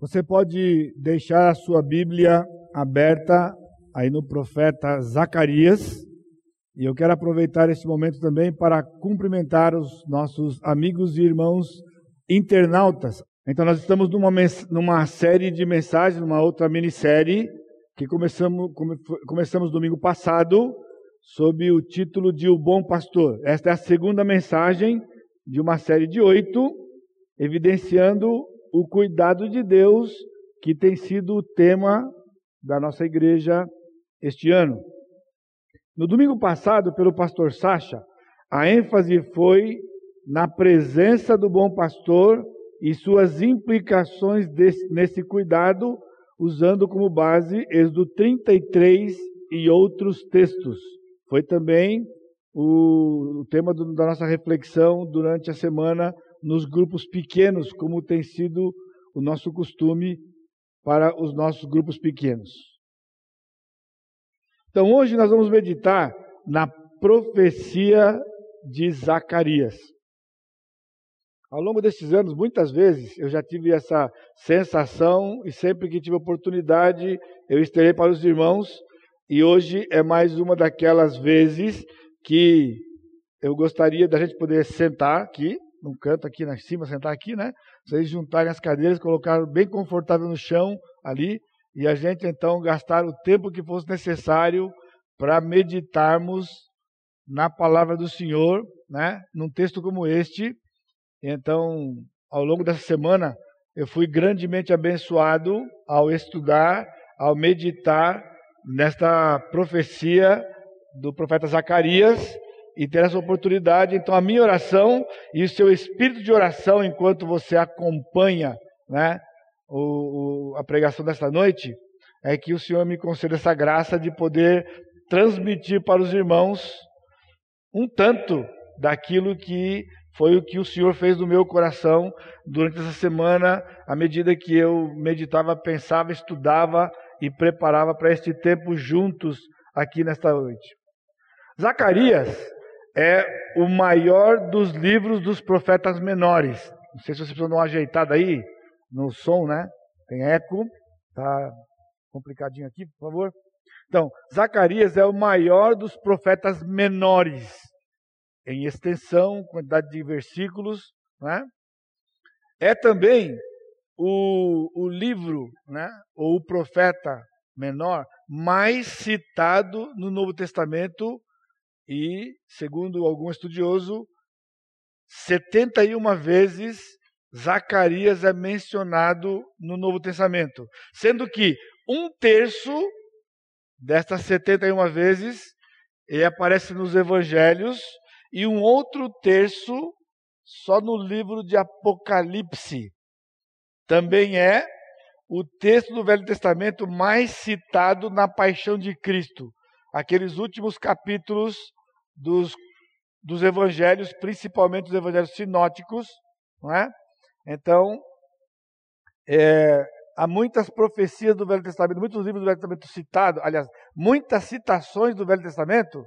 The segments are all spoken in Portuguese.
Você pode deixar a sua Bíblia aberta aí no profeta Zacarias. E eu quero aproveitar esse momento também para cumprimentar os nossos amigos e irmãos internautas. Então, nós estamos numa, numa série de mensagens, numa outra minissérie, que começamos, come, começamos domingo passado, sob o título de O Bom Pastor. Esta é a segunda mensagem de uma série de oito, evidenciando o cuidado de Deus, que tem sido o tema da nossa igreja este ano. No domingo passado, pelo pastor Sacha, a ênfase foi na presença do bom pastor e suas implicações desse, nesse cuidado, usando como base Êxodo 33 e outros textos. Foi também o, o tema do, da nossa reflexão durante a semana nos grupos pequenos, como tem sido o nosso costume para os nossos grupos pequenos. Então hoje nós vamos meditar na profecia de Zacarias. Ao longo desses anos, muitas vezes eu já tive essa sensação e sempre que tive oportunidade, eu estarei para os irmãos e hoje é mais uma daquelas vezes que eu gostaria da gente poder sentar aqui num canto aqui na cima, sentar aqui, né? Vocês juntarem as cadeiras, colocar bem confortável no chão ali, e a gente então gastar o tempo que fosse necessário para meditarmos na palavra do Senhor, né? Num texto como este. Então, ao longo dessa semana, eu fui grandemente abençoado ao estudar, ao meditar nesta profecia do profeta Zacarias e ter essa oportunidade. Então, a minha oração e o seu espírito de oração, enquanto você acompanha né, o, o, a pregação desta noite, é que o Senhor me conceda essa graça de poder transmitir para os irmãos um tanto daquilo que foi o que o Senhor fez no meu coração durante essa semana, à medida que eu meditava, pensava, estudava e preparava para este tempo juntos aqui nesta noite. Zacarias é o maior dos livros dos profetas menores. Não sei se você precisa dar uma ajeitada aí no som, né? Tem eco, tá complicadinho aqui, por favor. Então, Zacarias é o maior dos profetas menores em extensão, quantidade de versículos, né? É também o, o livro, né? Ou o profeta menor mais citado no Novo Testamento e, segundo algum estudioso, 71 vezes Zacarias é mencionado no Novo Testamento, sendo que um terço destas 71 vezes ele aparece nos Evangelhos e um outro terço só no livro de Apocalipse. Também é o texto do Velho Testamento mais citado na paixão de Cristo, aqueles últimos capítulos dos, dos evangelhos, principalmente os evangelhos sinóticos, não é? Então, é, há muitas profecias do Velho Testamento, muitos livros do Velho Testamento citados, aliás, muitas citações do Velho Testamento,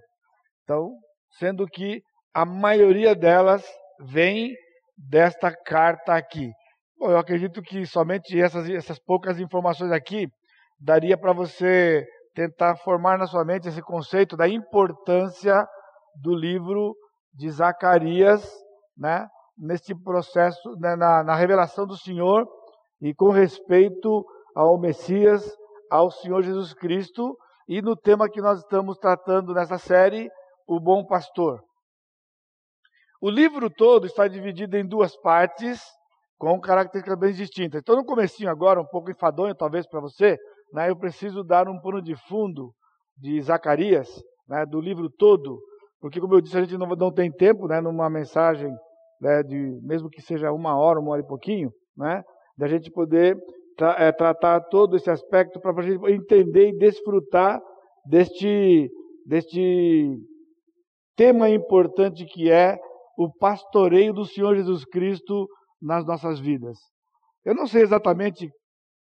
então, sendo que a maioria delas vem desta carta aqui. Bom, eu acredito que somente essas, essas poucas informações aqui daria para você tentar formar na sua mente esse conceito da importância do livro de Zacarias, né, nesse processo, né, na, na revelação do Senhor e com respeito ao Messias, ao Senhor Jesus Cristo e no tema que nós estamos tratando nessa série, o bom pastor. O livro todo está dividido em duas partes, com características bem distintas. Então, no comecinho agora, um pouco enfadonho talvez para você, né, eu preciso dar um pano de fundo de Zacarias, né, do livro todo, porque, como eu disse, a gente não, não tem tempo, né, numa mensagem, né, de, mesmo que seja uma hora, uma hora e pouquinho, né, da gente poder tra é, tratar todo esse aspecto para a gente entender e desfrutar deste, deste tema importante que é o pastoreio do Senhor Jesus Cristo nas nossas vidas. Eu não sei exatamente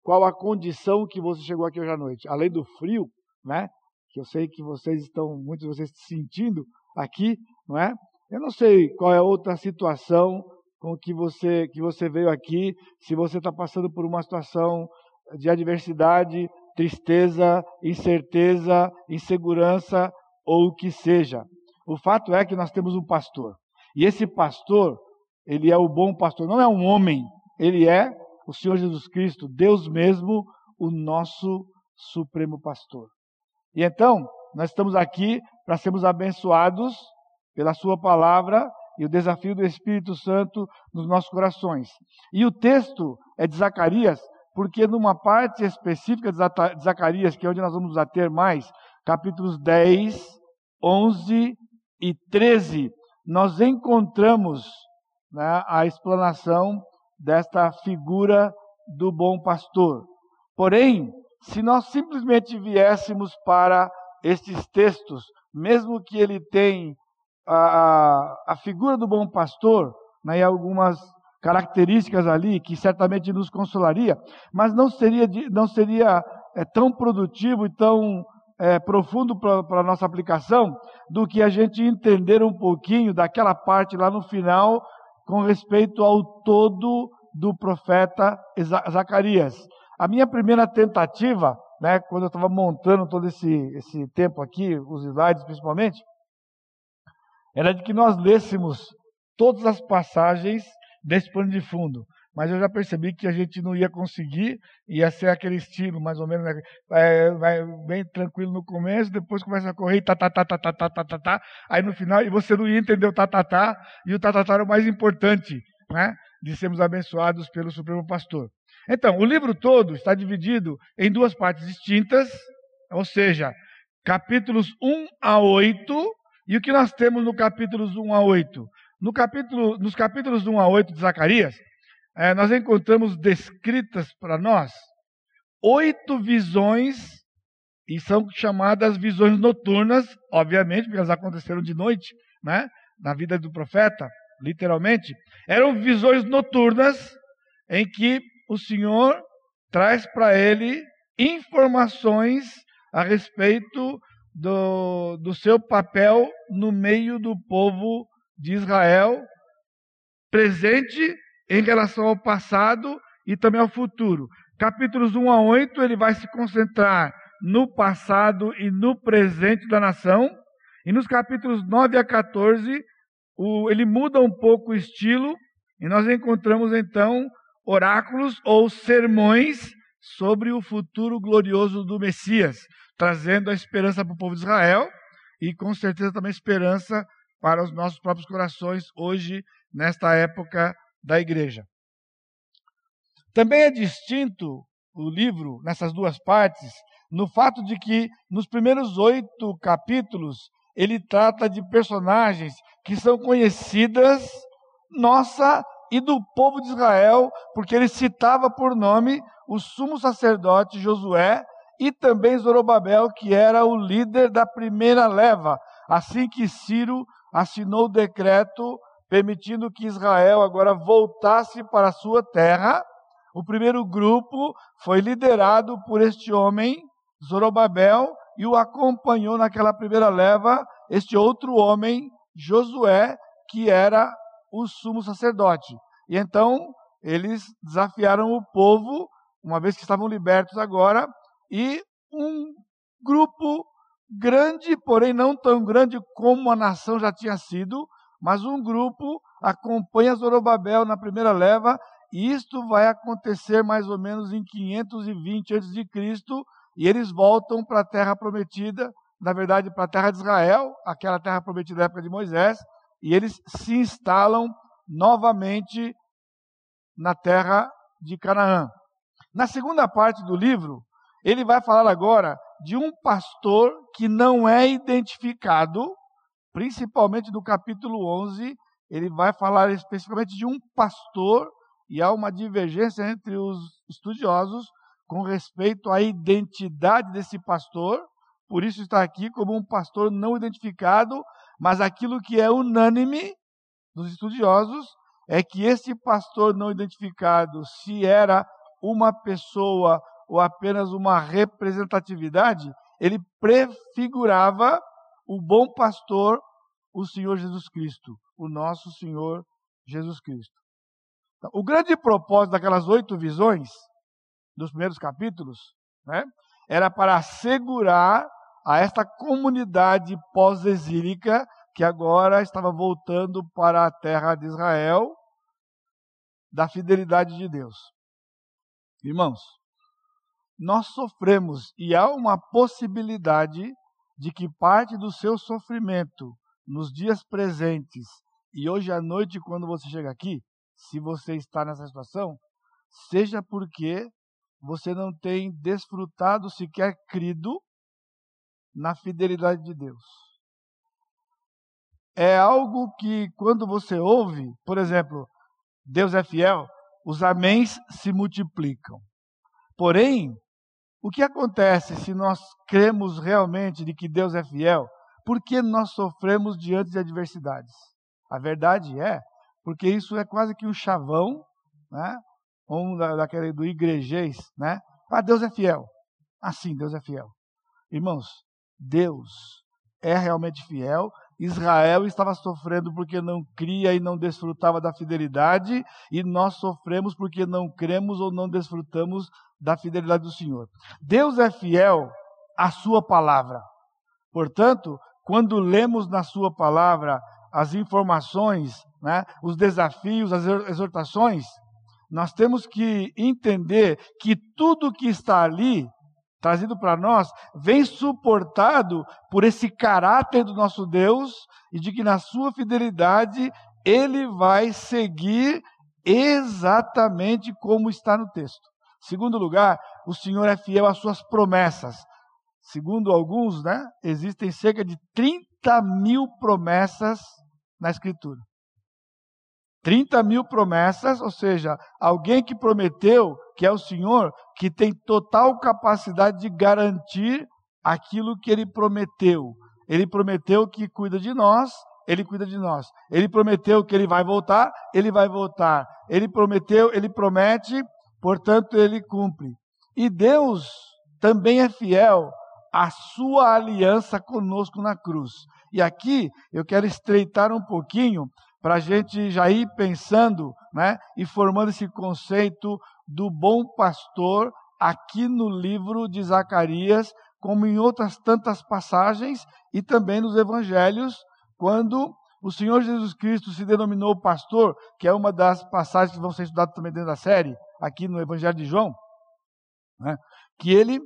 qual a condição que você chegou aqui hoje à noite, além do frio, né? Que eu sei que vocês estão, muitos de vocês sentindo aqui, não é? Eu não sei qual é outra situação, com que você, que você veio aqui. Se você está passando por uma situação de adversidade, tristeza, incerteza, insegurança ou o que seja. O fato é que nós temos um pastor. E esse pastor, ele é o bom pastor, não é um homem, ele é o Senhor Jesus Cristo, Deus mesmo, o nosso supremo pastor. E então, nós estamos aqui para sermos abençoados pela Sua palavra e o desafio do Espírito Santo nos nossos corações. E o texto é de Zacarias, porque numa parte específica de Zacarias, que é onde nós vamos ater mais, capítulos 10, 11 e 13, nós encontramos né, a explanação desta figura do bom pastor. Porém, se nós simplesmente viéssemos para estes textos, mesmo que ele tenha a, a figura do bom pastor, né, e algumas características ali que certamente nos consolaria, mas não seria, não seria é, tão produtivo e tão é, profundo para a nossa aplicação do que a gente entender um pouquinho daquela parte lá no final com respeito ao todo do profeta Zacarias. A minha primeira tentativa, né, quando eu estava montando todo esse, esse tempo aqui, os slides principalmente, era de que nós lêssemos todas as passagens desse pano de fundo. Mas eu já percebi que a gente não ia conseguir, ia ser aquele estilo, mais ou menos, né? vai, vai bem tranquilo no começo, depois começa a correr, tá, tá, tá, tá, tá, tá, tá, tá, tá, aí no final, e você não ia entender o tá, tá, tá, e o tá, tá, tá era o mais importante, né? De sermos abençoados pelo Supremo Pastor. Então, o livro todo está dividido em duas partes distintas, ou seja, capítulos 1 a 8, e o que nós temos no capítulos 1 a 8? No capítulo, nos capítulos 1 a 8 de Zacarias, é, nós encontramos descritas para nós oito visões, e são chamadas visões noturnas, obviamente, porque elas aconteceram de noite, né? Na vida do profeta, literalmente. Eram visões noturnas em que o Senhor traz para ele informações a respeito do, do seu papel no meio do povo de Israel, presente em relação ao passado e também ao futuro. Capítulos 1 a 8, ele vai se concentrar no passado e no presente da nação. E nos capítulos 9 a 14, o, ele muda um pouco o estilo, e nós encontramos então oráculos ou sermões sobre o futuro glorioso do Messias, trazendo a esperança para o povo de Israel e com certeza também esperança para os nossos próprios corações hoje, nesta época da igreja. Também é distinto o livro, nessas duas partes, no fato de que nos primeiros oito capítulos ele trata de personagens que são conhecidas nossa e do povo de Israel, porque ele citava por nome o sumo sacerdote Josué e também Zorobabel, que era o líder da primeira leva, assim que Ciro assinou o decreto permitindo que Israel agora voltasse para a sua terra. O primeiro grupo foi liderado por este homem, Zorobabel, e o acompanhou naquela primeira leva este outro homem, Josué, que era o sumo sacerdote. E então eles desafiaram o povo, uma vez que estavam libertos agora, e um grupo grande, porém não tão grande como a nação já tinha sido, mas um grupo acompanha Zorobabel na primeira leva, e isto vai acontecer mais ou menos em 520 a.C., e eles voltam para a terra prometida, na verdade para a terra de Israel, aquela terra prometida da época de Moisés, e eles se instalam novamente na terra de Canaã. Na segunda parte do livro, ele vai falar agora de um pastor que não é identificado, principalmente no capítulo 11, ele vai falar especificamente de um pastor, e há uma divergência entre os estudiosos com respeito à identidade desse pastor, por isso está aqui como um pastor não identificado, mas aquilo que é unânime dos estudiosos é que esse pastor não identificado, se era uma pessoa ou apenas uma representatividade, ele prefigurava o bom pastor, o Senhor Jesus Cristo, o nosso Senhor Jesus Cristo. O grande propósito daquelas oito visões, dos primeiros capítulos, né, era para assegurar a esta comunidade pós-exílica que agora estava voltando para a terra de Israel, da fidelidade de Deus. Irmãos, nós sofremos e há uma possibilidade de que parte do seu sofrimento nos dias presentes e hoje à noite, quando você chega aqui, se você está nessa situação, seja porque você não tem desfrutado, sequer crido na fidelidade de Deus. É algo que, quando você ouve, por exemplo, Deus é fiel, os améns se multiplicam. Porém, o que acontece se nós cremos realmente de que Deus é fiel? Por que nós sofremos diante de adversidades? A verdade é, porque isso é quase que um chavão, né? Um da, daquele do igrejês, né? Ah, Deus é fiel. Ah, sim, Deus é fiel. Irmãos, Deus é realmente fiel. Israel estava sofrendo porque não cria e não desfrutava da fidelidade, e nós sofremos porque não cremos ou não desfrutamos da fidelidade do Senhor. Deus é fiel à Sua palavra. Portanto, quando lemos na Sua palavra as informações, né, os desafios, as exortações, nós temos que entender que tudo que está ali, trazido para nós, vem suportado por esse caráter do nosso Deus e de que na sua fidelidade ele vai seguir exatamente como está no texto. Segundo lugar, o Senhor é fiel às suas promessas. Segundo alguns, né, existem cerca de 30 mil promessas na Escritura. 30 mil promessas, ou seja, alguém que prometeu, que é o Senhor, que tem total capacidade de garantir aquilo que ele prometeu. Ele prometeu que cuida de nós, ele cuida de nós. Ele prometeu que ele vai voltar, ele vai voltar. Ele prometeu, ele promete, portanto ele cumpre. E Deus também é fiel à sua aliança conosco na cruz. E aqui eu quero estreitar um pouquinho para a gente já ir pensando né, e formando esse conceito do bom pastor aqui no livro de Zacarias, como em outras tantas passagens e também nos evangelhos, quando o Senhor Jesus Cristo se denominou pastor, que é uma das passagens que vão ser estudadas também dentro da série, aqui no Evangelho de João, né, que ele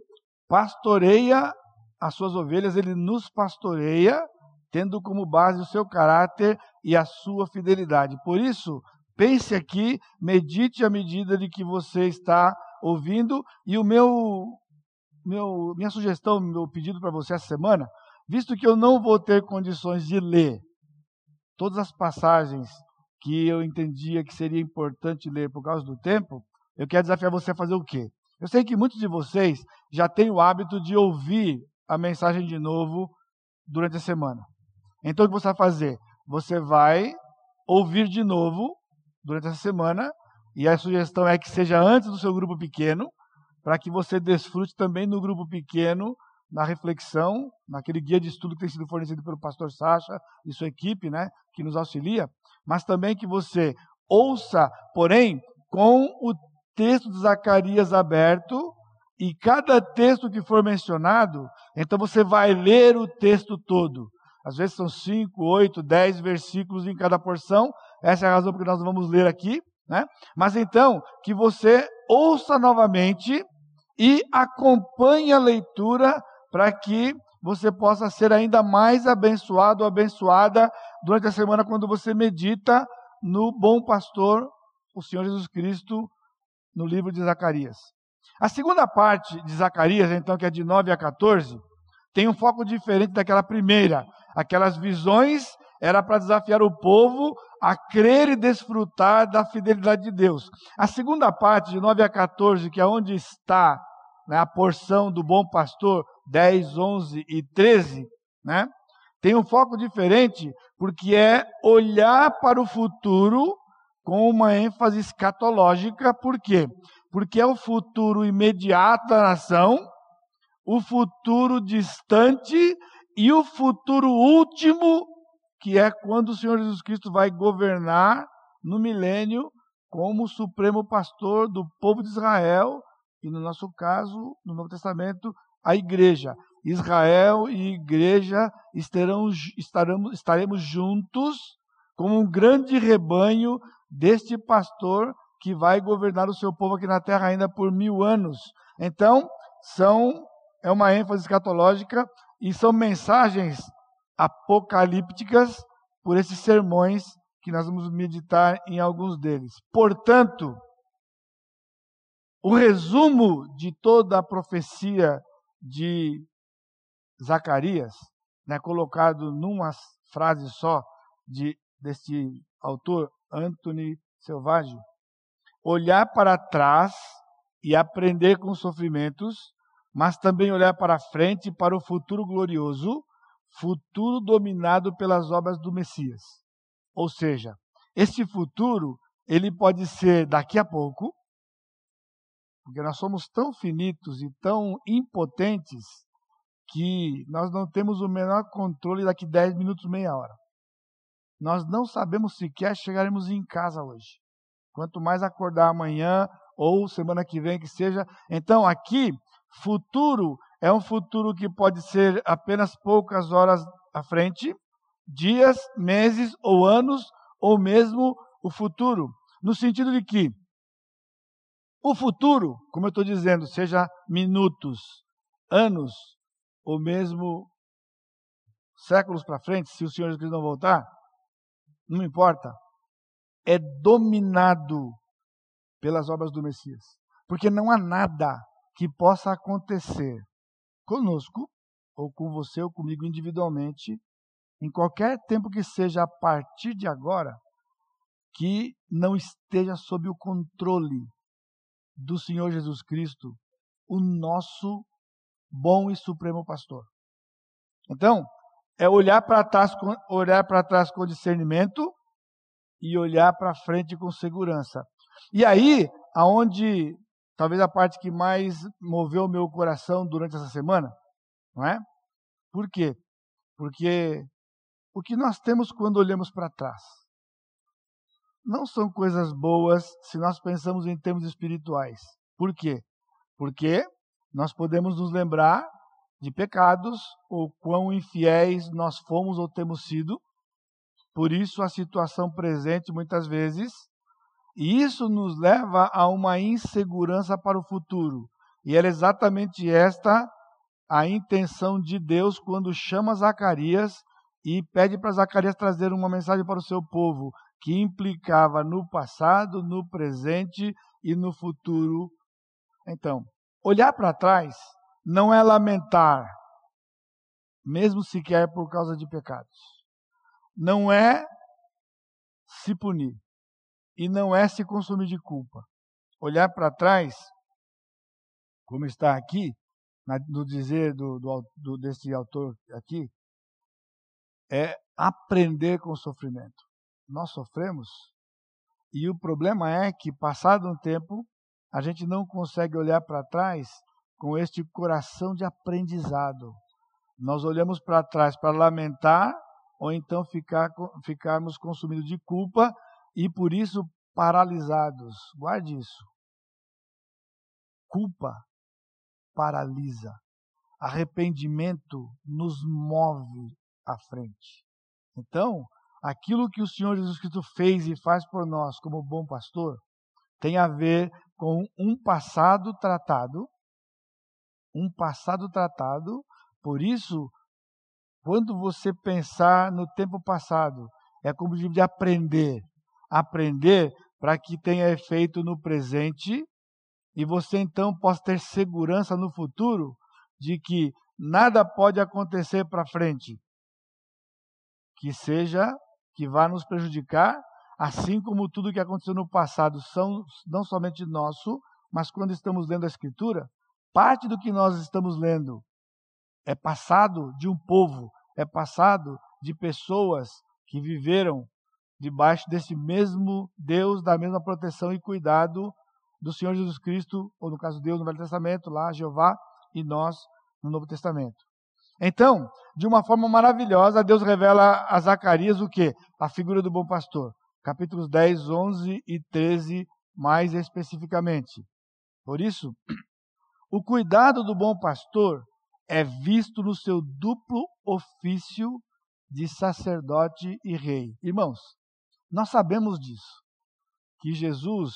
pastoreia as suas ovelhas, ele nos pastoreia tendo como base o seu caráter e a sua fidelidade. Por isso, pense aqui, medite à medida de que você está ouvindo. E o meu, meu minha sugestão, meu pedido para você essa semana, visto que eu não vou ter condições de ler todas as passagens que eu entendia que seria importante ler por causa do tempo, eu quero desafiar você a fazer o quê? Eu sei que muitos de vocês já têm o hábito de ouvir a mensagem de novo durante a semana. Então o que você vai fazer? Você vai ouvir de novo durante essa semana, e a sugestão é que seja antes do seu grupo pequeno, para que você desfrute também no grupo pequeno, na reflexão, naquele guia de estudo que tem sido fornecido pelo pastor Sacha e sua equipe, né, que nos auxilia, mas também que você ouça, porém, com o texto de Zacarias aberto, e cada texto que for mencionado, então você vai ler o texto todo. Às vezes são cinco, oito, dez versículos em cada porção. Essa é a razão porque nós vamos ler aqui. Né? Mas então, que você ouça novamente e acompanhe a leitura para que você possa ser ainda mais abençoado ou abençoada durante a semana quando você medita no bom pastor, o Senhor Jesus Cristo, no livro de Zacarias. A segunda parte de Zacarias, então, que é de 9 a 14, tem um foco diferente daquela primeira. Aquelas visões era para desafiar o povo a crer e desfrutar da fidelidade de Deus. A segunda parte, de 9 a 14, que é onde está né, a porção do bom pastor, 10, 11 e 13, né, tem um foco diferente, porque é olhar para o futuro com uma ênfase escatológica. Por quê? Porque é o futuro imediato da nação, o futuro distante e o futuro último, que é quando o Senhor Jesus Cristo vai governar no milênio como supremo pastor do povo de Israel, e no nosso caso, no Novo Testamento, a igreja. Israel e igreja estarão, estaremos, estaremos juntos como um grande rebanho deste pastor que vai governar o seu povo aqui na terra ainda por mil anos. Então, são é uma ênfase escatológica e são mensagens apocalípticas por esses sermões que nós vamos meditar em alguns deles. Portanto, o resumo de toda a profecia de Zacarias, né, colocado numa frase só de deste autor Anthony Selvagem, olhar para trás e aprender com os sofrimentos, mas também olhar para frente para o futuro glorioso, futuro dominado pelas obras do Messias. Ou seja, este futuro, ele pode ser daqui a pouco, porque nós somos tão finitos e tão impotentes que nós não temos o menor controle daqui 10 minutos, meia hora. Nós não sabemos sequer chegaremos em casa hoje. Quanto mais acordar amanhã ou semana que vem que seja. Então, aqui, futuro é um futuro que pode ser apenas poucas horas à frente, dias, meses ou anos, ou mesmo o futuro. No sentido de que o futuro, como eu estou dizendo, seja minutos, anos, ou mesmo séculos para frente, se o Senhor Jesus não voltar, não importa, é dominado pelas obras do Messias. Porque não há nada que possa acontecer conosco, ou com você, ou comigo individualmente, em qualquer tempo que seja a partir de agora, que não esteja sob o controle do Senhor Jesus Cristo, o nosso bom e supremo pastor. Então, é olhar para trás, olhar para trás com discernimento e olhar para frente com segurança. E aí, aonde talvez a parte que mais moveu o meu coração durante essa semana, não é? Por quê? Porque o que nós temos quando olhamos para trás não são coisas boas se nós pensamos em termos espirituais. Por quê? Porque nós podemos nos lembrar de pecados ou quão infiéis nós fomos ou temos sido. Por isso a situação presente muitas vezes, e isso nos leva a uma insegurança para o futuro. E era exatamente esta a intenção de Deus quando chama Zacarias e pede para Zacarias trazer uma mensagem para o seu povo que implicava no passado, no presente e no futuro. Então, olhar para trás não é lamentar, mesmo sequer por causa de pecados. Não é se punir e não é se consumir de culpa. Olhar para trás, como está aqui, no dizer do, do, do, desse autor aqui, é aprender com o sofrimento. Nós sofremos e o problema é que, passado um tempo, a gente não consegue olhar para trás com este coração de aprendizado. Nós olhamos para trás para lamentar ou então ficar, ficarmos consumidos de culpa e por isso paralisados. Guarde isso. Culpa paralisa. Arrependimento nos move à frente. Então, aquilo que o Senhor Jesus Cristo fez e faz por nós como bom pastor tem a ver com um passado tratado, um passado tratado. Por isso, quando você pensar no tempo passado, é como de aprender, aprender para que tenha efeito no presente e você então possa ter segurança no futuro de que nada pode acontecer para frente. Que seja que vá nos prejudicar, assim como tudo que aconteceu no passado são não somente nosso, mas quando estamos lendo a escritura, parte do que nós estamos lendo é passado de um povo, é passado de pessoas que viveram debaixo desse mesmo Deus, da mesma proteção e cuidado do Senhor Jesus Cristo, ou no caso Deus no Velho Testamento, lá Jeová, e nós no Novo Testamento. Então, de uma forma maravilhosa, Deus revela a Zacarias o que? A figura do bom pastor. capítulos 10, 11 e 13, mais especificamente. Por isso, o cuidado do bom pastor é visto no seu duplo ofício de sacerdote e rei. Irmãos, nós sabemos disso, que Jesus,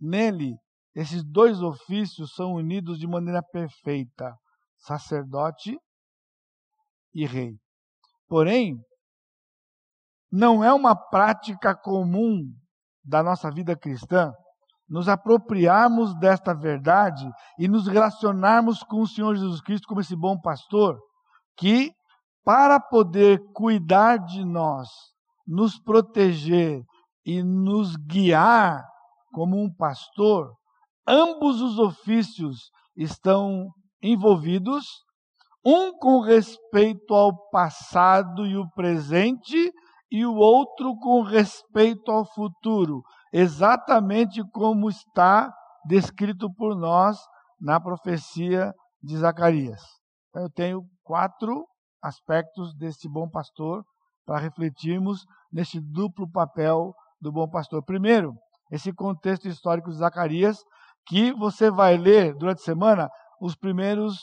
nele, esses dois ofícios são unidos de maneira perfeita: sacerdote e rei. Porém, não é uma prática comum da nossa vida cristã nos apropriarmos desta verdade e nos relacionarmos com o Senhor Jesus Cristo como esse bom pastor, que para poder cuidar de nós, nos proteger e nos guiar como um pastor, ambos os ofícios estão envolvidos, um com respeito ao passado e o presente, e o outro com respeito ao futuro, exatamente como está descrito por nós na profecia de Zacarias. Eu tenho quatro aspectos desse bom pastor para refletirmos nesse duplo papel do bom pastor. Primeiro, esse contexto histórico de Zacarias, que você vai ler durante a semana os primeiros,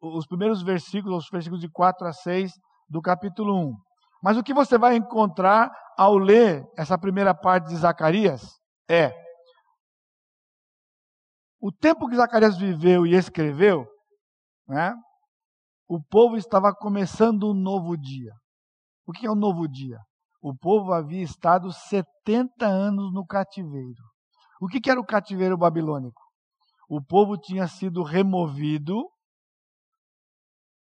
os primeiros versículos, os versículos de 4 a 6 do capítulo 1. Mas o que você vai encontrar ao ler essa primeira parte de Zacarias é o tempo que Zacarias viveu e escreveu, né, o povo estava começando um novo dia. O que é um novo dia? O povo havia estado 70 anos no cativeiro. O que era o cativeiro babilônico? O povo tinha sido removido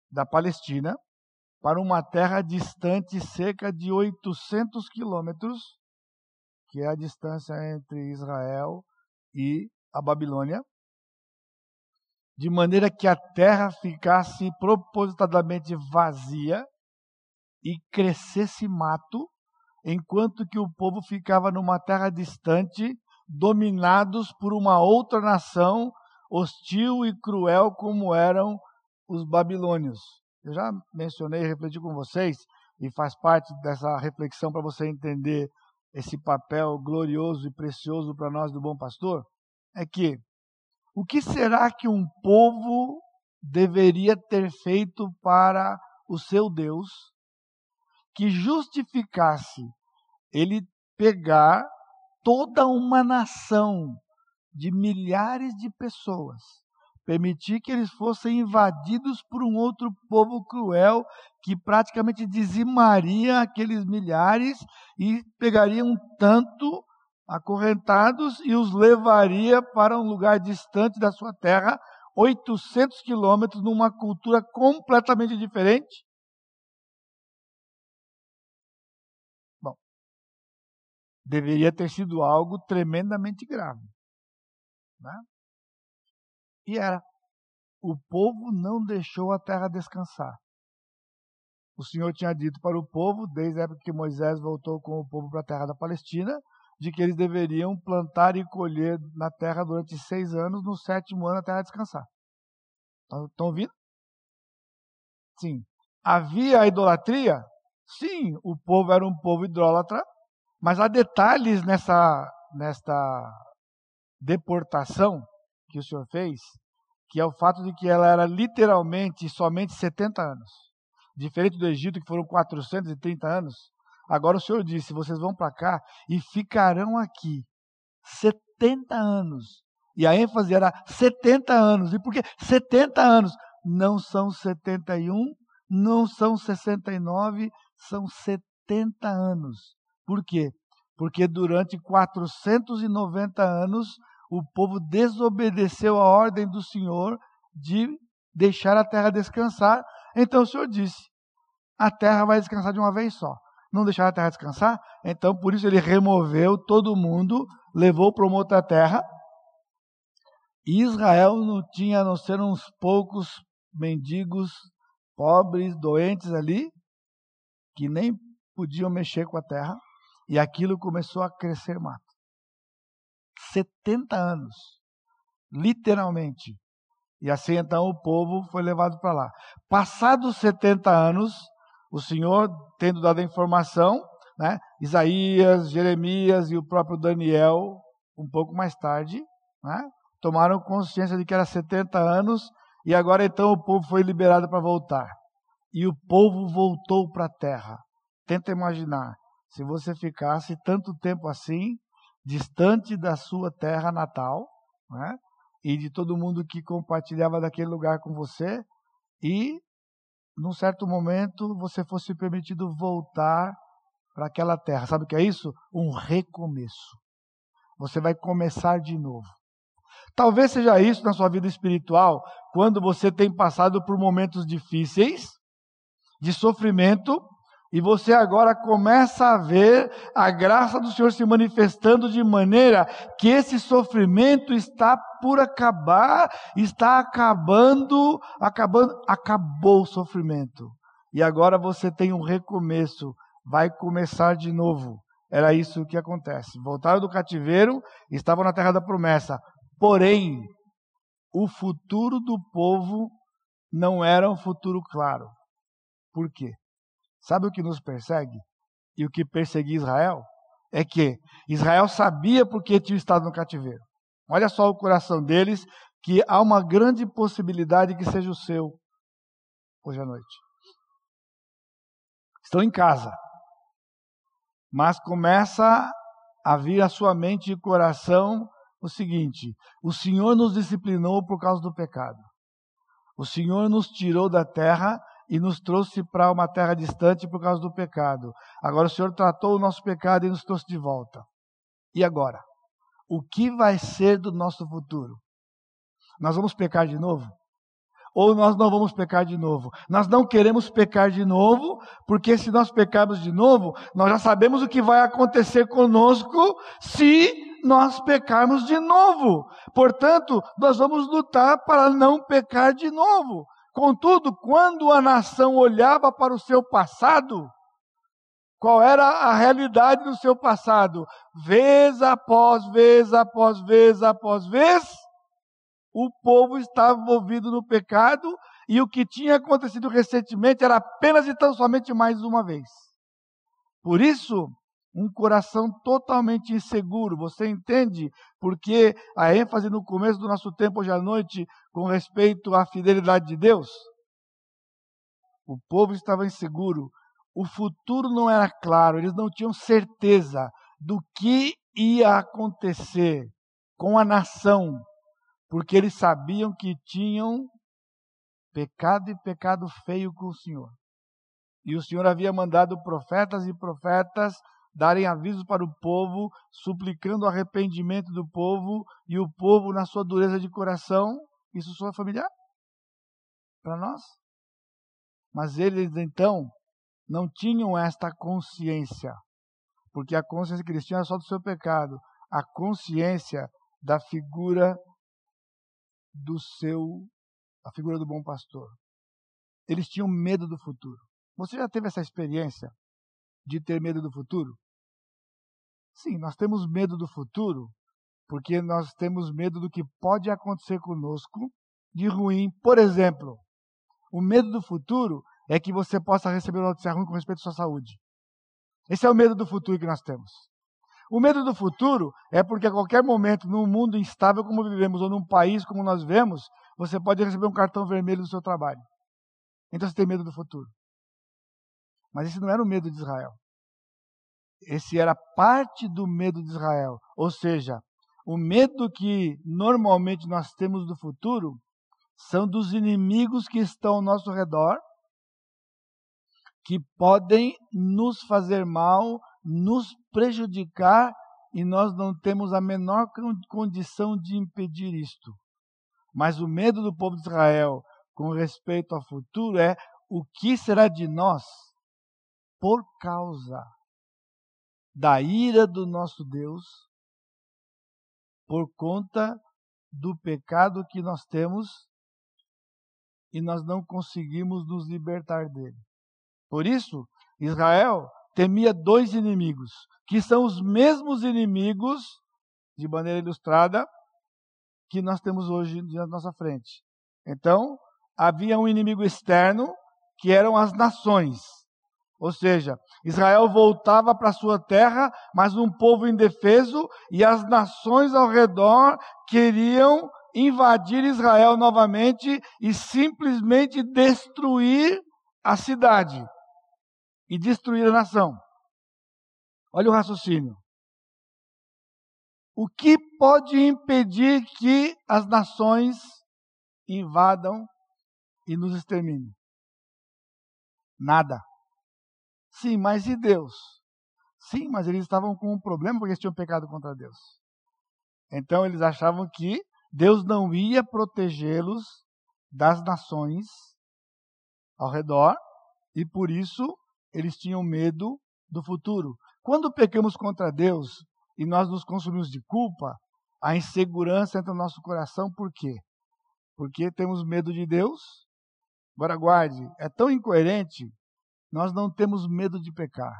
da Palestina para uma terra distante cerca de 800 quilômetros, que é a distância entre Israel e a Babilônia, de maneira que a terra ficasse propositadamente vazia e crescesse mato, enquanto que o povo ficava numa terra distante, dominados por uma outra nação hostil e cruel como eram os babilônios. Eu já mencionei e refleti com vocês, e faz parte dessa reflexão para você entender esse papel glorioso e precioso para nós do bom pastor, é que o que será que um povo deveria ter feito para o seu Deus que justificasse ele pegar toda uma nação de milhares de pessoas permitir que eles fossem invadidos por um outro povo cruel que praticamente dizimaria aqueles milhares e pegaria um tanto acorrentados e os levaria para um lugar distante da sua terra, 800 quilômetros, numa cultura completamente diferente. Deveria ter sido algo tremendamente grave. Né? E era. O povo não deixou a terra descansar. O Senhor tinha dito para o povo, desde a época que Moisés voltou com o povo para a terra da Palestina, de que eles deveriam plantar e colher na terra durante seis anos, no sétimo ano a terra descansar. Estão ouvindo? Sim. Havia idolatria? Sim, o povo era um povo idólatra, mas há detalhes nessa, nesta deportação que o Senhor fez, que é o fato de que ela era literalmente somente 70 anos. Diferente do Egito, que foram 430 anos. Agora o Senhor disse: vocês vão para cá e ficarão aqui 70 anos. E a ênfase era 70 anos. E por que 70 anos? Não são 71, não são 69, são 70 anos. Por quê? Porque durante 490 anos o povo desobedeceu a ordem do Senhor de deixar a terra descansar. Então o Senhor disse: a terra vai descansar de uma vez só. Não deixar a terra descansar? Então por isso ele removeu todo mundo, levou para uma outra terra. E Israel não tinha a não ser uns poucos mendigos, pobres, doentes ali, que nem podiam mexer com a terra. E aquilo começou a crescer mato. 70 anos, literalmente. E assim então o povo foi levado para lá. Passados 70 anos, o Senhor, tendo dado a informação, né? Isaías, Jeremias e o próprio Daniel, um pouco mais tarde, né? tomaram consciência de que era 70 anos e agora então o povo foi liberado para voltar. E o povo voltou para a terra. Tenta imaginar, se você ficasse tanto tempo assim, distante da sua terra natal, né? e de todo mundo que compartilhava daquele lugar com você, e num certo momento você fosse permitido voltar para aquela terra. Sabe o que é isso? Um recomeço. Você vai começar de novo. Talvez seja isso na sua vida espiritual, quando você tem passado por momentos difíceis, de sofrimento, e você agora começa a ver a graça do Senhor se manifestando de maneira que esse sofrimento está por acabar, está acabando, acabando, acabou o sofrimento. E agora você tem um recomeço, vai começar de novo. Era isso que acontece. Voltaram do cativeiro, estavam na terra da promessa. Porém, o futuro do povo não era um futuro claro. Por quê? Sabe o que nos persegue? E o que perseguia Israel? É que Israel sabia porque tinha estado no cativeiro. Olha só o coração deles, que há uma grande possibilidade que seja o seu hoje à noite. Estão em casa, mas começa a vir à sua mente e coração o seguinte: o Senhor nos disciplinou por causa do pecado. O Senhor nos tirou da terra e nos trouxe para uma terra distante por causa do pecado. Agora o Senhor tratou o nosso pecado e nos trouxe de volta. E agora? O que vai ser do nosso futuro? Nós vamos pecar de novo? Ou nós não vamos pecar de novo? Nós não queremos pecar de novo, porque se nós pecarmos de novo, nós já sabemos o que vai acontecer conosco se nós pecarmos de novo. Portanto, nós vamos lutar para não pecar de novo. Contudo, quando a nação olhava para o seu passado, qual era a realidade do seu passado? Vez após vez, após vez, após vez, o povo estava envolvido no pecado e o que tinha acontecido recentemente era apenas e tão somente mais uma vez. Por isso, um coração totalmente inseguro. Você entende porque a ênfase no começo do nosso tempo hoje à noite com respeito à fidelidade de Deus? O povo estava inseguro, o futuro não era claro, eles não tinham certeza do que ia acontecer com a nação, porque eles sabiam que tinham pecado e pecado feio com o Senhor. E o Senhor havia mandado profetas e profetas darem aviso para o povo, suplicando o arrependimento do povo, e o povo, na sua dureza de coração, isso soa familiar? Para nós? Mas eles então não tinham esta consciência, porque a consciência tinham era só do seu pecado, a consciência da figura do seu, a figura do bom pastor. Eles tinham medo do futuro. Você já teve essa experiência de ter medo do futuro? Sim, nós temos medo do futuro porque nós temos medo do que pode acontecer conosco de ruim. Por exemplo, o medo do futuro é que você possa receber uma notícia ruim com respeito à sua saúde. Esse é o medo do futuro que nós temos. O medo do futuro é porque a qualquer momento, num mundo instável como vivemos, ou num país como nós vemos, você pode receber um cartão vermelho do seu trabalho. Então você tem medo do futuro. Mas esse não era o medo de Israel. Esse era parte do medo de Israel. Ou seja, o medo que normalmente nós temos do futuro são dos inimigos que estão ao nosso redor, que podem nos fazer mal, nos prejudicar, e nós não temos a menor condição de impedir isto. Mas o medo do povo de Israel com respeito ao futuro é o que será de nós por causa da ira do nosso Deus por conta do pecado que nós temos e nós não conseguimos nos libertar dele. Por isso, Israel temia dois inimigos, que são os mesmos inimigos, de maneira ilustrada, que nós temos hoje da nossa frente. Então, havia um inimigo externo, que eram as nações. Ou seja, Israel voltava para sua terra, mas um povo indefeso e as nações ao redor queriam invadir Israel novamente e simplesmente destruir a cidade e destruir a nação. Olha o raciocínio. O que pode impedir que as nações invadam e nos exterminem? Nada. Sim, mas e Deus? Sim, mas eles estavam com um problema porque eles tinham pecado contra Deus. Então eles achavam que Deus não ia protegê-los das nações ao redor e por isso eles tinham medo do futuro. Quando pecamos contra Deus e nós nos consumimos de culpa, a insegurança entra no nosso coração, por quê? Porque temos medo de Deus. Agora guarde, é tão incoerente, nós não temos medo de pecar.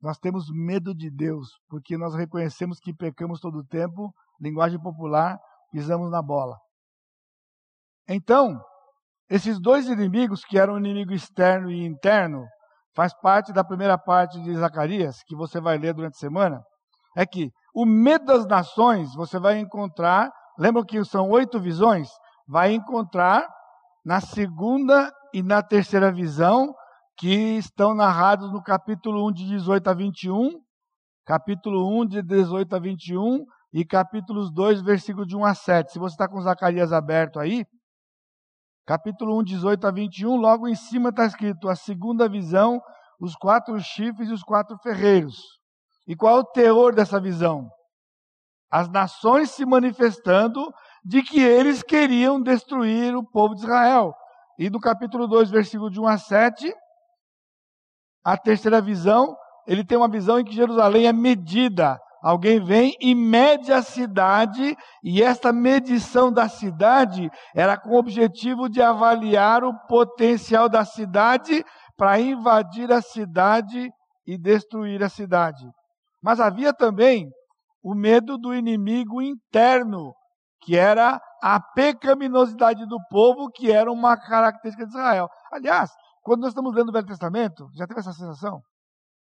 Nós temos medo de Deus, porque nós reconhecemos que pecamos todo o tempo, linguagem popular, pisamos na bola. Então, esses dois inimigos, que eram inimigo externo e interno, faz parte da primeira parte de Zacarias, que você vai ler durante a semana, é que o medo das nações você vai encontrar, lembram que são oito visões? Vai encontrar na segunda e na terceira visão, que estão narrados no capítulo 1, de 18 a 21, capítulo 1, de 18 a 21, e capítulos 2, versículo de 1 a 7. Se você está com Zacarias aberto aí, capítulo 1, 18 a 21, logo em cima está escrito a segunda visão, os quatro chifres e os quatro ferreiros. E qual é o teor dessa visão? As nações se manifestando de que eles queriam destruir o povo de Israel. E no capítulo 2, versículo de 1 a 7, a terceira visão, ele tem uma visão em que Jerusalém é medida Alguém vem e mede a cidade, e esta medição da cidade era com o objetivo de avaliar o potencial da cidade para invadir a cidade e destruir a cidade. Mas havia também o medo do inimigo interno, que era a pecaminosidade do povo, que era uma característica de Israel. Aliás, quando nós estamos lendo o Velho Testamento, já teve essa sensação?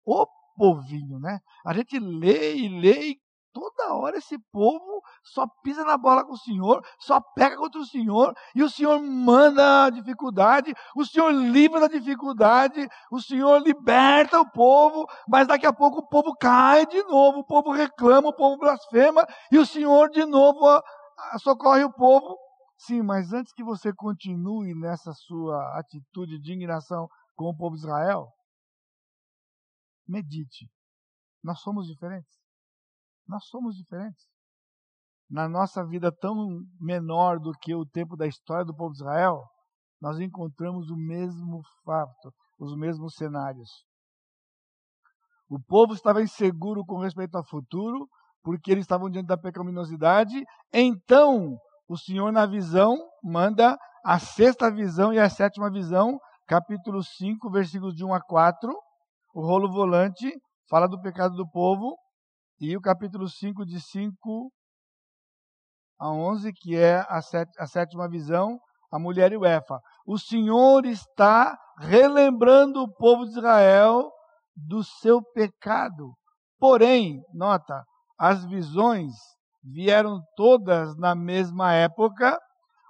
Opa! povinho, né? A gente lê e lê e toda hora esse povo só pisa na bola com o Senhor, só pega contra o Senhor, e o Senhor manda a dificuldade, o Senhor livra da dificuldade, o Senhor liberta o povo, mas daqui a pouco o povo cai de novo, o povo reclama, o povo blasfema, e o Senhor de novo socorre o povo. Sim, mas antes que você continue nessa sua atitude de indignação com o povo de Israel, medite. Nós somos diferentes. Nós somos diferentes. Na nossa vida tão menor do que o tempo da história do povo de Israel, nós encontramos o mesmo fato, os mesmos cenários. O povo estava inseguro com respeito ao futuro, porque eles estavam diante da pecaminosidade. Então, o Senhor, na visão, manda a sexta visão e a sétima visão, capítulo 5, versículos de 1 a 4, o rolo volante fala do pecado do povo e o capítulo 5, de 5 a 11, que é a, set, a sétima visão, a mulher e o Efa. O Senhor está relembrando o povo de Israel do seu pecado. Porém, nota, as visões vieram todas na mesma época.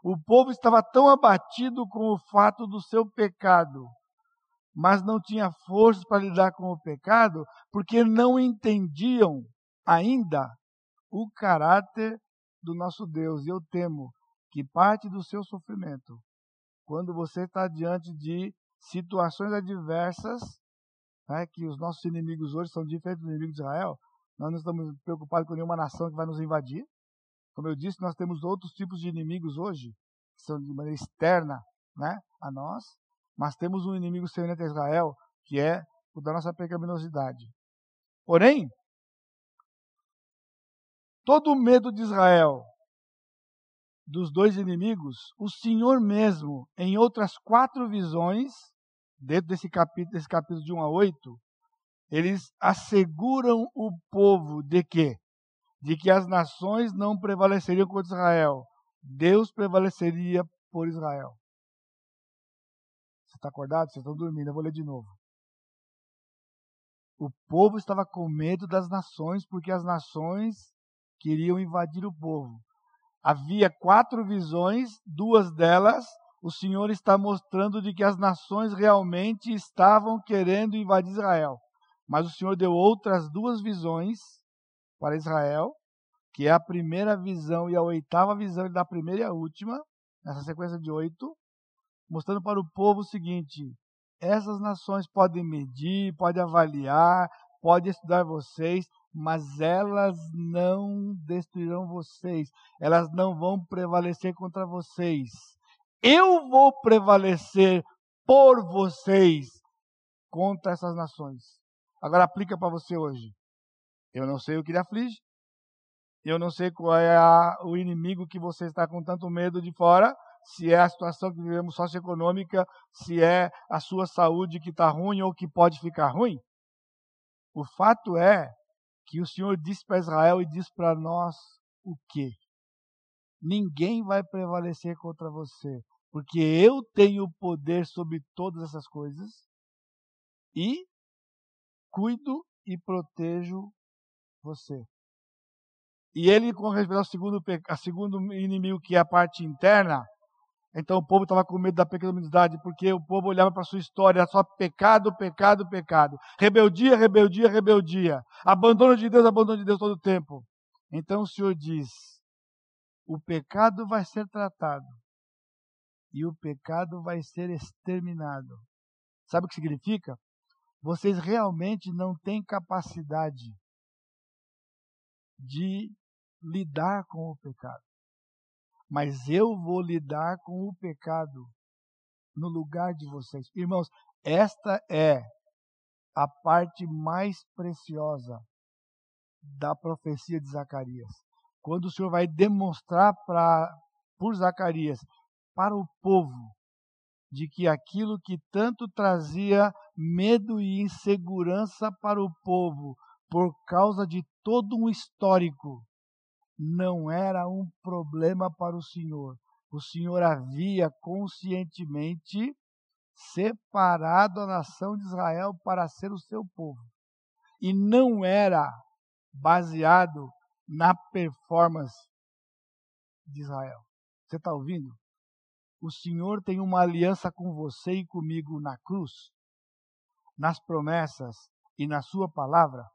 O povo estava tão abatido com o fato do seu pecado mas não tinha forças para lidar com o pecado, porque não entendiam ainda o caráter do nosso Deus. E eu temo que parte do seu sofrimento, quando você está diante de situações adversas, né, que os nossos inimigos hoje são diferentes dos inimigos de Israel, nós não estamos preocupados com nenhuma nação que vai nos invadir. Como eu disse, nós temos outros tipos de inimigos hoje, que são de maneira externa né, a nós, mas temos um inimigo semelhante a Israel, que é o da nossa pecaminosidade. Porém, todo o medo de Israel dos dois inimigos, o Senhor mesmo, em outras quatro visões, dentro desse capítulo, desse capítulo de 1 a 8, eles asseguram o povo de que? De que as nações não prevaleceriam contra Israel. Deus prevaleceria por Israel. Você está acordado? Vocês estão dormindo. Eu vou ler de novo. O povo estava com medo das nações, porque as nações queriam invadir o povo. Havia quatro visões, duas delas o Senhor está mostrando de que as nações realmente estavam querendo invadir Israel. Mas o Senhor deu outras duas visões para Israel, que é a primeira visão e a oitava visão, da primeira e a última, nessa sequência de oito, mostrando para o povo o seguinte: essas nações podem medir, podem avaliar, podem estudar vocês, mas elas não destruirão vocês, elas não vão prevalecer contra vocês. Eu vou prevalecer por vocês contra essas nações. Agora aplica para você hoje. Eu não sei o que lhe aflige. Eu não sei qual é a, o inimigo que você está com tanto medo de fora. Se é a situação que vivemos socioeconômica, se é a sua saúde que está ruim ou que pode ficar ruim. O fato é que o Senhor disse para Israel e diz para nós o quê? Ninguém vai prevalecer contra você, porque eu tenho poder sobre todas essas coisas e cuido e protejo você. E ele, com respeito ao segundo, segundo inimigo, que é a parte interna, então o povo estava com medo da pecaminosidade, porque o povo olhava para a sua história, só pecado, pecado, pecado. Rebeldia, rebeldia, rebeldia. Abandono de Deus, abandono de Deus todo o tempo. Então o Senhor diz: o pecado vai ser tratado e o pecado vai ser exterminado. Sabe o que significa? Vocês realmente não têm capacidade de lidar com o pecado. Mas eu vou lidar com o pecado no lugar de vocês. Irmãos, esta é a parte mais preciosa da profecia de Zacarias quando o Senhor vai demonstrar para por Zacarias para o povo de que aquilo que tanto trazia medo e insegurança para o povo por causa de todo um histórico não era um problema para o Senhor. O Senhor havia conscientemente separado a nação de Israel para ser o seu povo. E não era baseado na performance de Israel. Você está ouvindo? O Senhor tem uma aliança com você e comigo na cruz, nas promessas e na Sua palavra,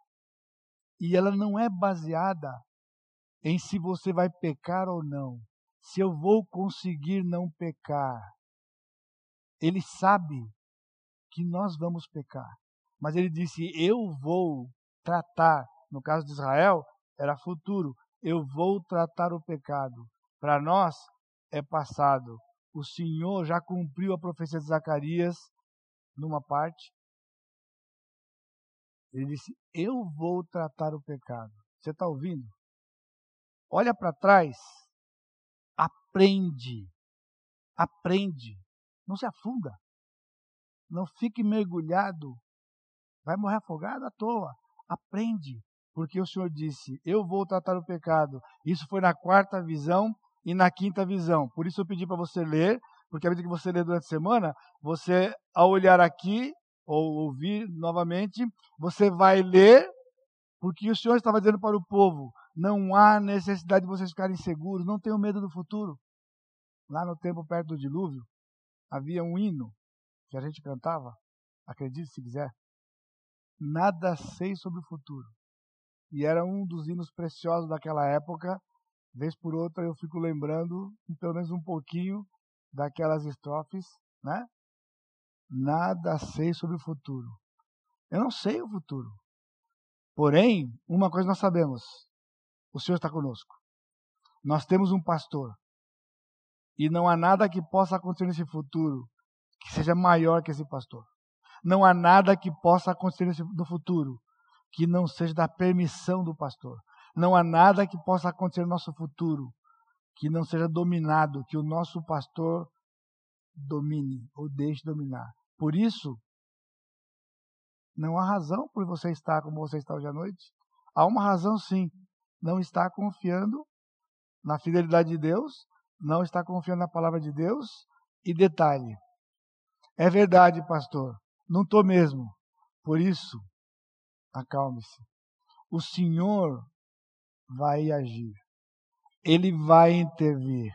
e ela não é baseada em se você vai pecar ou não, se eu vou conseguir não pecar. Ele sabe que nós vamos pecar, mas ele disse: Eu vou tratar, no caso de Israel, era futuro. Eu vou tratar o pecado. Para nós é passado. O Senhor já cumpriu a profecia de Zacarias numa parte. Ele disse: Eu vou tratar o pecado. Você está ouvindo? Olha para trás. Aprende. Aprende. Não se afunda. Não fique mergulhado. Vai morrer afogado à toa. Aprende porque o Senhor disse: Eu vou tratar o pecado. Isso foi na quarta visão e na quinta visão. Por isso eu pedi para você ler, porque a medida que você lê durante a semana, você, ao olhar aqui, ou ouvir novamente, você vai ler, porque o Senhor estava dizendo para o povo: não há necessidade de vocês ficarem seguros, não tenham medo do futuro. Lá no tempo perto do dilúvio, havia um hino que a gente cantava, acredite se quiser. Nada sei sobre o futuro, e era um dos hinos preciosos daquela época. Vez por outra eu fico lembrando, pelo menos um pouquinho, daquelas estrofes, né? Nada sei sobre o futuro. Eu não sei o futuro. Porém, uma coisa nós sabemos: o Senhor está conosco. Nós temos um pastor. E não há nada que possa acontecer nesse futuro que seja maior que esse pastor. Não há nada que possa acontecer no futuro que não seja da permissão do pastor. Não há nada que possa acontecer no nosso futuro que não seja dominado, que o nosso pastor domine ou deixe dominar. Por isso, não há razão por você estar como você está hoje à noite. Há uma razão sim. Não está confiando na fidelidade de Deus, não está confiando na palavra de Deus. E detalhe: é verdade, pastor, não estou mesmo. Por isso, acalme-se. O Senhor vai agir. Ele vai intervir.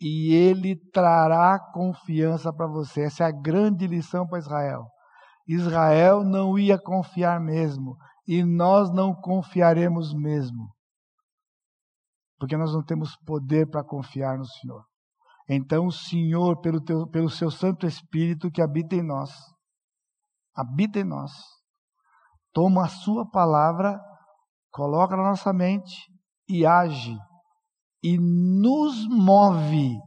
E ele trará confiança para você. Essa é a grande lição para Israel. Israel não ia confiar mesmo. E nós não confiaremos mesmo. Porque nós não temos poder para confiar no Senhor. Então, o Senhor, pelo, teu, pelo seu Santo Espírito que habita em nós, habita em nós, toma a Sua palavra, coloca na nossa mente e age, e nos move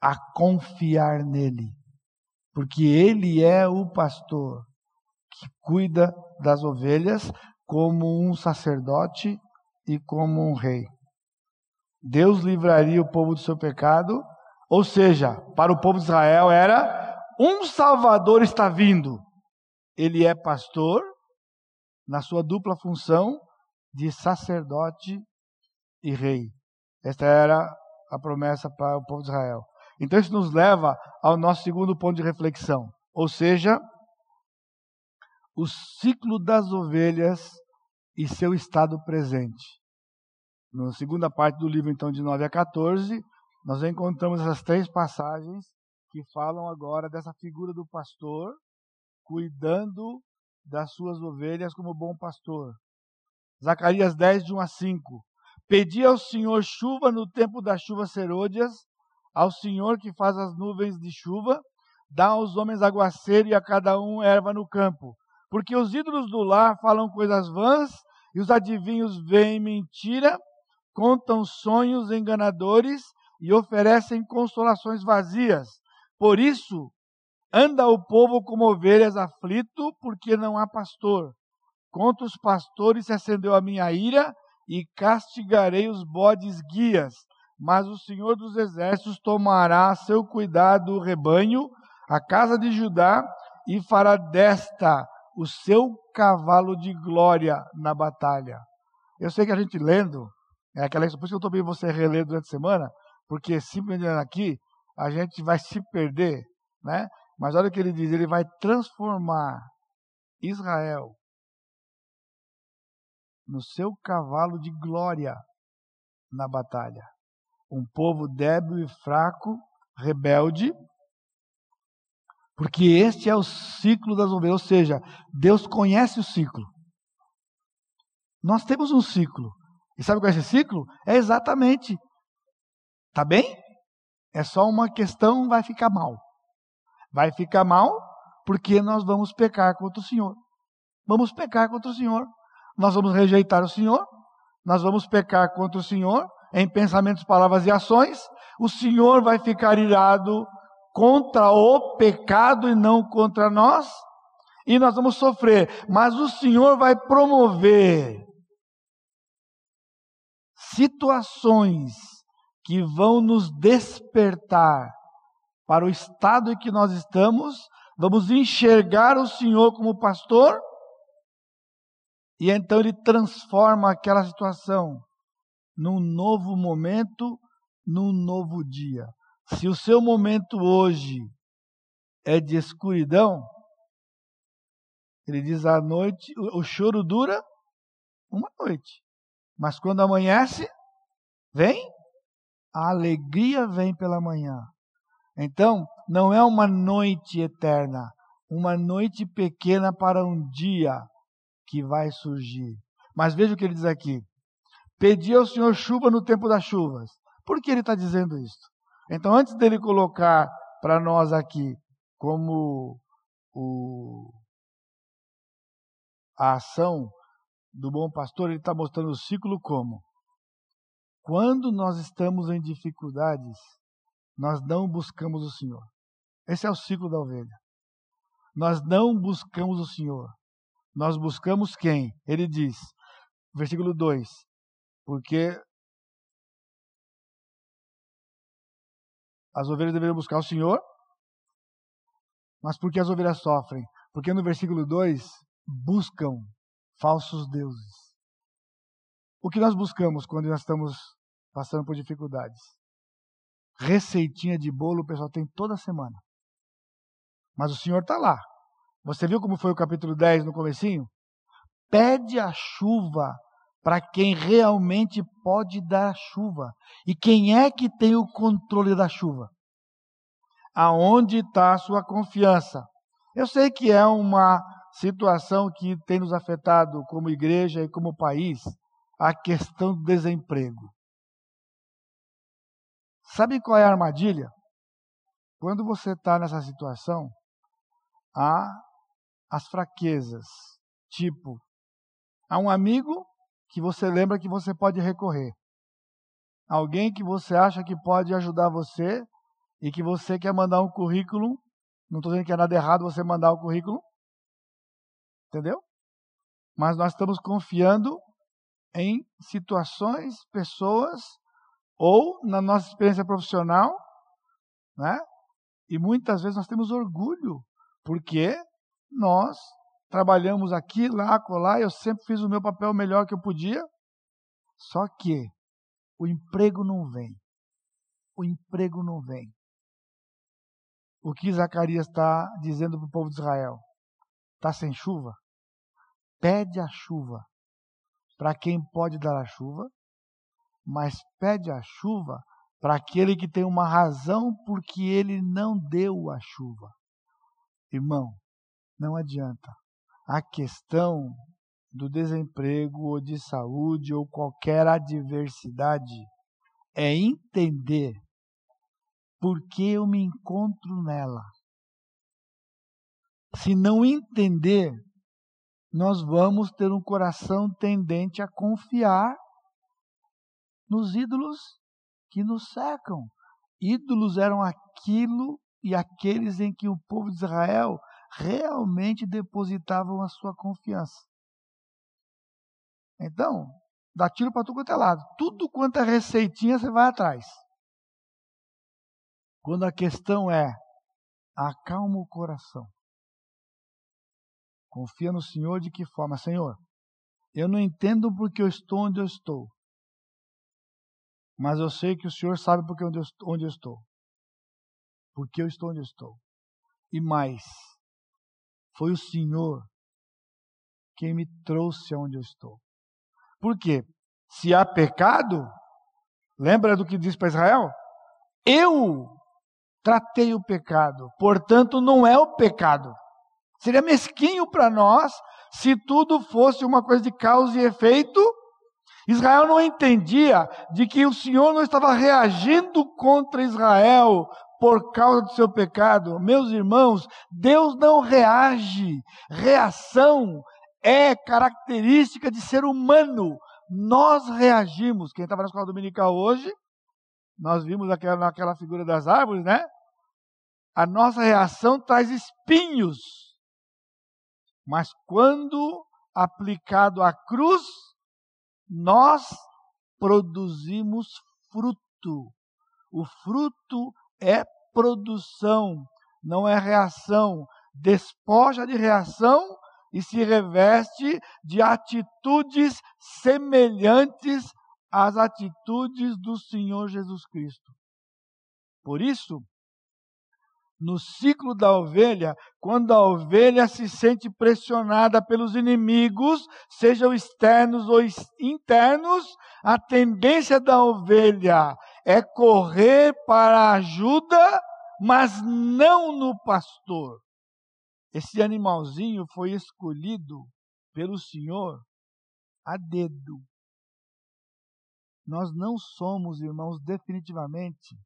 a confiar nele, porque Ele é o pastor que cuida das ovelhas como um sacerdote e como um rei. Deus livraria o povo do seu pecado ou seja, para o povo de Israel era um Salvador está vindo. Ele é pastor na sua dupla função de sacerdote e rei. Esta era a promessa para o povo de Israel. Então isso nos leva ao nosso segundo ponto de reflexão, ou seja, o ciclo das ovelhas e seu estado presente. Na segunda parte do livro, então, de 9 a 14, nós encontramos essas três passagens que falam agora dessa figura do pastor cuidando das suas ovelhas como bom pastor. Zacarias 10, de 1 a 5. Pedi ao Senhor chuva no tempo das chuvas serôdias, ao Senhor que faz as nuvens de chuva, dá aos homens aguaceiro e a cada um erva no campo. Porque os ídolos do lar falam coisas vãs, e os adivinhos veem mentira, contam sonhos enganadores, e oferecem consolações vazias. Por isso, anda o povo como ovelhas aflito, porque não há pastor. Contra os pastores se acendeu a minha ira, e castigarei os bodes guias. Mas o Senhor dos Exércitos tomará a seu cuidado o rebanho, a casa de Judá, e fará desta o seu cavalo de glória na batalha. Eu sei que a gente lendo, é aquela por isso que eu estou bem você reler durante a semana, porque simplesmente aqui a gente vai se perder, né? Mas olha o que ele diz, ele vai transformar Israel no seu cavalo de glória na batalha. Um povo débil e fraco, rebelde, porque este é o ciclo das ovelhas, ou seja, Deus conhece o ciclo. Nós temos um ciclo. E sabe qual é esse ciclo? É exatamente Tá bem? É só uma questão, vai ficar mal. Vai ficar mal porque nós vamos pecar contra o Senhor. Vamos pecar contra o Senhor. Nós vamos rejeitar o Senhor. Nós vamos pecar contra o Senhor em pensamentos, palavras e ações. O Senhor vai ficar irado contra o pecado e não contra nós. E nós vamos sofrer. Mas o Senhor vai promover situações que vão nos despertar para o estado em que nós estamos, vamos enxergar o Senhor como pastor, e então ele transforma aquela situação num novo momento, num novo dia. Se o seu momento hoje é de escuridão, ele diz à noite, o choro dura uma noite, mas quando amanhece, vem a alegria vem pela manhã. Então, não é uma noite eterna, uma noite pequena para um dia que vai surgir. Mas veja o que ele diz aqui: Pedi ao Senhor chuva no tempo das chuvas. Por que ele está dizendo isso? Então, antes dele colocar para nós aqui como o, a ação do bom pastor, ele está mostrando o ciclo como? Quando nós estamos em dificuldades, nós não buscamos o Senhor. Esse é o ciclo da ovelha. Nós não buscamos o Senhor. Nós buscamos quem? Ele diz, versículo 2: Porque as ovelhas deveriam buscar o Senhor, mas por que as ovelhas sofrem? Porque no versículo 2 buscam falsos deuses. O que nós buscamos quando nós estamos passando por dificuldades. Receitinha de bolo o pessoal tem toda semana. Mas o Senhor está lá. Você viu como foi o capítulo 10 no comecinho? pede a chuva para quem realmente pode dar a chuva. E quem é que tem o controle da chuva? Aonde está a sua confiança? Eu sei que é uma situação que tem nos afetado como igreja e como país, a questão do desemprego. Sabe qual é a armadilha? Quando você está nessa situação, há as fraquezas. Tipo, há um amigo que você lembra que você pode recorrer. Alguém que você acha que pode ajudar você e que você quer mandar um currículo. Não estou dizendo que é nada errado você mandar o currículo. Entendeu? Mas nós estamos confiando em situações, pessoas, ou na nossa experiência profissional, né? E muitas vezes nós temos orgulho, porque nós trabalhamos aqui, lá, colar, eu sempre fiz o meu papel melhor que eu podia. Só que o emprego não vem. O emprego não vem. O que Zacarias está dizendo para o povo de Israel? Está sem chuva? Pede a chuva para quem pode dar a chuva, mas pede a chuva para aquele que tem uma razão porque ele não deu a chuva. Irmão, não adianta. A questão do desemprego ou de saúde ou qualquer adversidade é entender por que eu me encontro nela. Se não entender, nós vamos ter um coração tendente a confiar nos ídolos que nos secam. Ídolos eram aquilo e aqueles em que o povo de Israel realmente depositavam a sua confiança. Então, dá tiro para tudo quanto é lado. Tudo quanto é receitinha, você vai atrás. Quando a questão é, acalma o coração. Confia no Senhor de que forma? Senhor, eu não entendo porque eu estou onde eu estou. Mas eu sei que o Senhor sabe porque onde eu, onde eu estou. Porque eu estou onde eu estou. E mais, foi o Senhor quem me trouxe aonde eu estou. Por quê? Se há pecado, lembra do que diz para Israel? Eu tratei o pecado, portanto não é o pecado. Seria mesquinho para nós se tudo fosse uma coisa de causa e efeito. Israel não entendia de que o Senhor não estava reagindo contra Israel por causa do seu pecado. Meus irmãos, Deus não reage. Reação é característica de ser humano. Nós reagimos. Quem estava na escola dominical hoje, nós vimos aquela, figura das árvores, né? A nossa reação traz espinhos. Mas quando aplicado à cruz, nós produzimos fruto. O fruto é produção, não é reação. Despoja de reação e se reveste de atitudes semelhantes às atitudes do Senhor Jesus Cristo. Por isso, no ciclo da ovelha, quando a ovelha se sente pressionada pelos inimigos, sejam externos ou internos, a tendência da ovelha é correr para a ajuda, mas não no pastor. Esse animalzinho foi escolhido pelo Senhor a dedo. Nós não somos, irmãos, definitivamente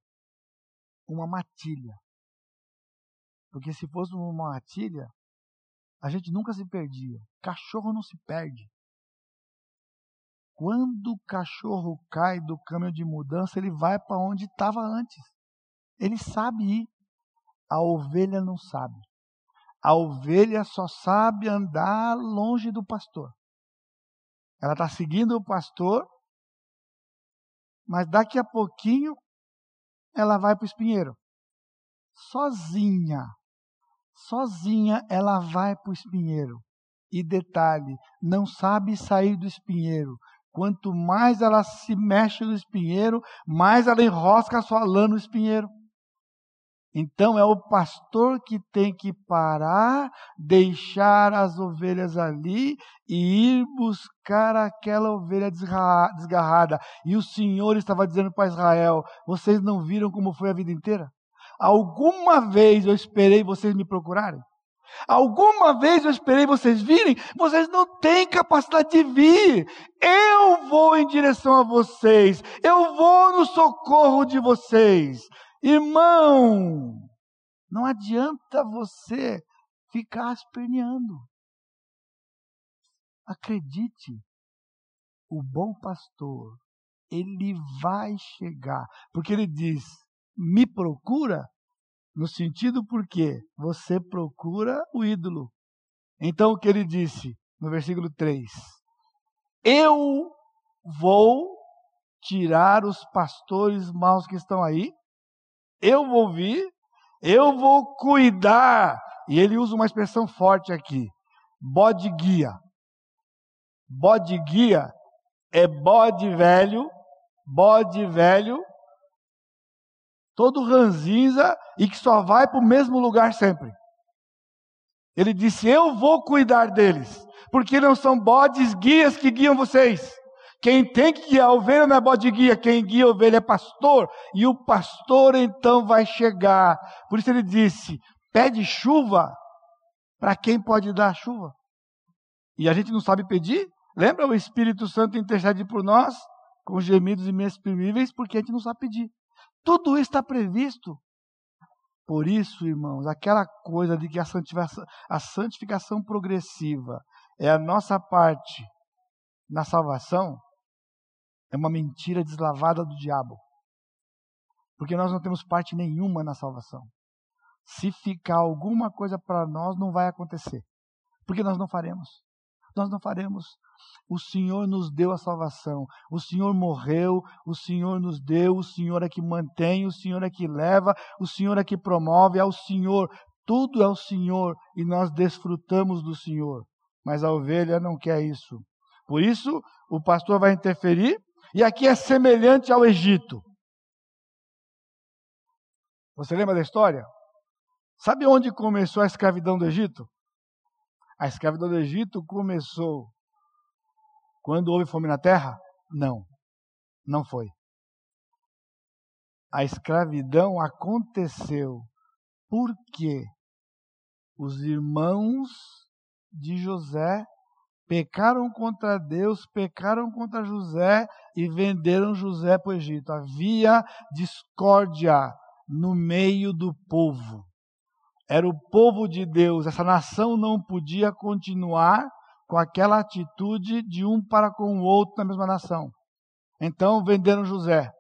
uma matilha. Porque se fosse uma matilha, a gente nunca se perdia. Cachorro não se perde. Quando o cachorro cai do caminho de mudança, ele vai para onde estava antes. Ele sabe ir. A ovelha não sabe. A ovelha só sabe andar longe do pastor. Ela está seguindo o pastor, mas daqui a pouquinho ela vai para o espinheiro. Sozinha sozinha ela vai para o espinheiro. E detalhe, não sabe sair do espinheiro. Quanto mais ela se mexe no espinheiro, mais ela enrosca a sua lã no espinheiro. Então é o pastor que tem que parar, deixar as ovelhas ali e ir buscar aquela ovelha desgarrada. E o Senhor estava dizendo para Israel: Vocês não viram como foi a vida inteira? Alguma vez eu esperei vocês me procurarem? Alguma vez eu esperei vocês virem? Vocês não têm capacidade de vir. Eu vou em direção a vocês. Eu vou no socorro de vocês. Irmão, não adianta você ficar esperneando. Acredite, o bom pastor, ele vai chegar, porque ele diz: me procura, no sentido porque você procura o ídolo. Então o que ele disse no versículo 3: Eu vou tirar os pastores maus que estão aí eu vou vir, eu vou cuidar. E ele usa uma expressão forte aqui: bode guia. Bode guia é bode velho, bode velho, todo ranzinza e que só vai para o mesmo lugar sempre. Ele disse: Eu vou cuidar deles, porque não são bodes guias que guiam vocês. Quem tem que guiar a ovelha não é bode guia, quem guia a ovelha é pastor, e o pastor então vai chegar. Por isso ele disse: pede chuva para quem pode dar chuva. E a gente não sabe pedir? Lembra o Espírito Santo intercede por nós com gemidos inexprimíveis porque a gente não sabe pedir. Tudo isso está previsto. Por isso, irmãos, aquela coisa de que a santificação, a santificação progressiva é a nossa parte na salvação, é uma mentira deslavada do diabo. Porque nós não temos parte nenhuma na salvação. Se ficar alguma coisa para nós, não vai acontecer. Porque nós não faremos. Nós não faremos. O Senhor nos deu a salvação. O Senhor morreu, o Senhor nos deu, o Senhor é que mantém, o Senhor é que leva, o Senhor é que promove, é o Senhor. Tudo é o Senhor e nós desfrutamos do Senhor. Mas a ovelha não quer isso. Por isso, o pastor vai interferir e aqui é semelhante ao Egito. Você lembra da história? Sabe onde começou a escravidão do Egito? A escravidão do Egito começou quando houve fome na terra? Não, não foi. A escravidão aconteceu porque os irmãos de José pecaram contra Deus, pecaram contra José e venderam José para o Egito. Havia discórdia no meio do povo. Era o povo de Deus. Essa nação não podia continuar com aquela atitude de um para com o outro na mesma nação. Então venderam José.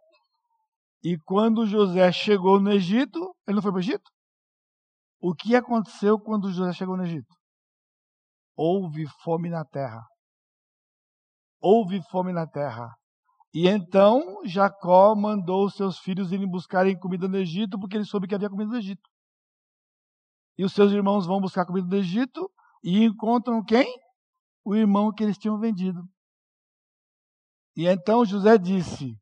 E quando José chegou no Egito, ele não foi para o Egito? O que aconteceu quando José chegou no Egito? houve fome na terra. Houve fome na terra. E então Jacó mandou os seus filhos irem buscarem comida no Egito, porque ele soube que havia comida no Egito. E os seus irmãos vão buscar comida no Egito e encontram quem? O irmão que eles tinham vendido. E então José disse: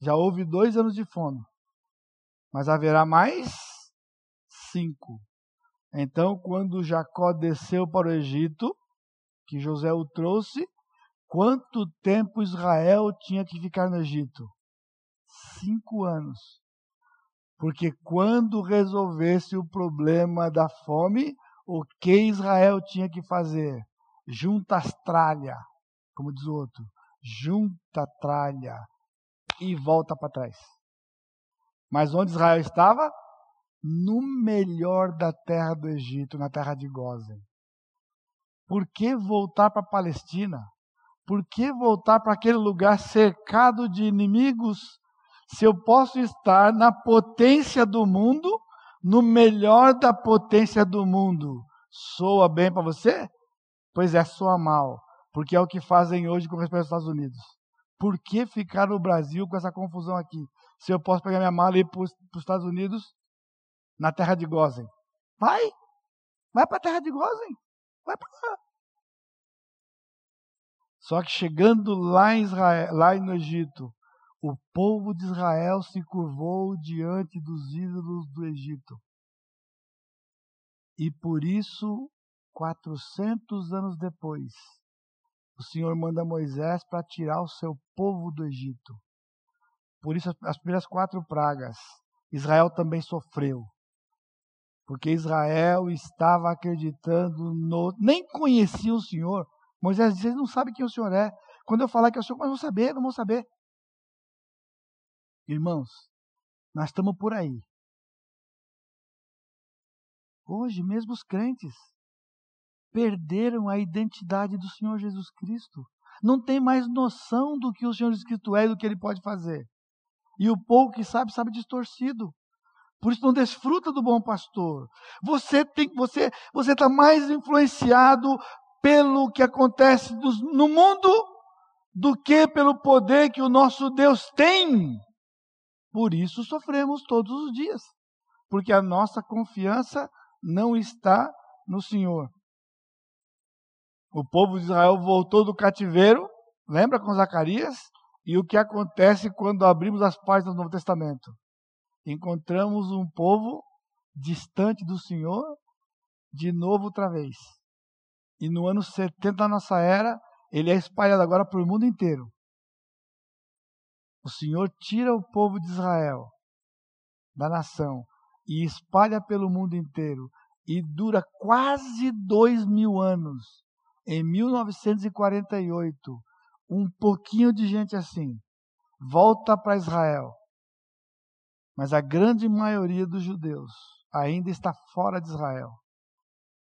Já houve dois anos de fome, mas haverá mais cinco. Então, quando Jacó desceu para o Egito, que José o trouxe, quanto tempo Israel tinha que ficar no Egito? Cinco anos. Porque quando resolvesse o problema da fome, o que Israel tinha que fazer? Junta as tralhas, como diz o outro, junta a tralha e volta para trás. Mas onde Israel estava? no melhor da terra do Egito, na terra de Gozen. Por que voltar para a Palestina? Por que voltar para aquele lugar cercado de inimigos? Se eu posso estar na potência do mundo, no melhor da potência do mundo, soa bem para você? Pois é, soa mal, porque é o que fazem hoje com respeito aos Estados Unidos. Por que ficar no Brasil com essa confusão aqui? Se eu posso pegar minha mala e ir para os Estados Unidos na terra de Gozen. Vai, vai para a terra de Gozen, vai para lá. Só que chegando lá em Israel, lá no Egito, o povo de Israel se curvou diante dos ídolos do Egito. E por isso, 400 anos depois, o Senhor manda Moisés para tirar o seu povo do Egito. Por isso, as primeiras quatro pragas, Israel também sofreu. Porque Israel estava acreditando no. Nem conhecia o Senhor. Moisés disse: Eles não sabem quem o Senhor é. Quando eu falar que é o Senhor, mas vão saber, não vão saber. Irmãos, nós estamos por aí. Hoje, mesmo os crentes perderam a identidade do Senhor Jesus Cristo. Não tem mais noção do que o Senhor Jesus Cristo é e do que ele pode fazer. E o pouco que sabe, sabe distorcido. Por isso não desfruta do bom pastor. Você tem, você, você está mais influenciado pelo que acontece no mundo do que pelo poder que o nosso Deus tem. Por isso sofremos todos os dias, porque a nossa confiança não está no Senhor. O povo de Israel voltou do cativeiro, lembra com Zacarias? E o que acontece quando abrimos as páginas do Novo Testamento? Encontramos um povo distante do Senhor de novo outra vez. E no ano 70 da nossa era, ele é espalhado agora para o mundo inteiro. O Senhor tira o povo de Israel da nação e espalha pelo mundo inteiro e dura quase dois mil anos. Em 1948, um pouquinho de gente assim volta para Israel, mas a grande maioria dos judeus ainda está fora de Israel.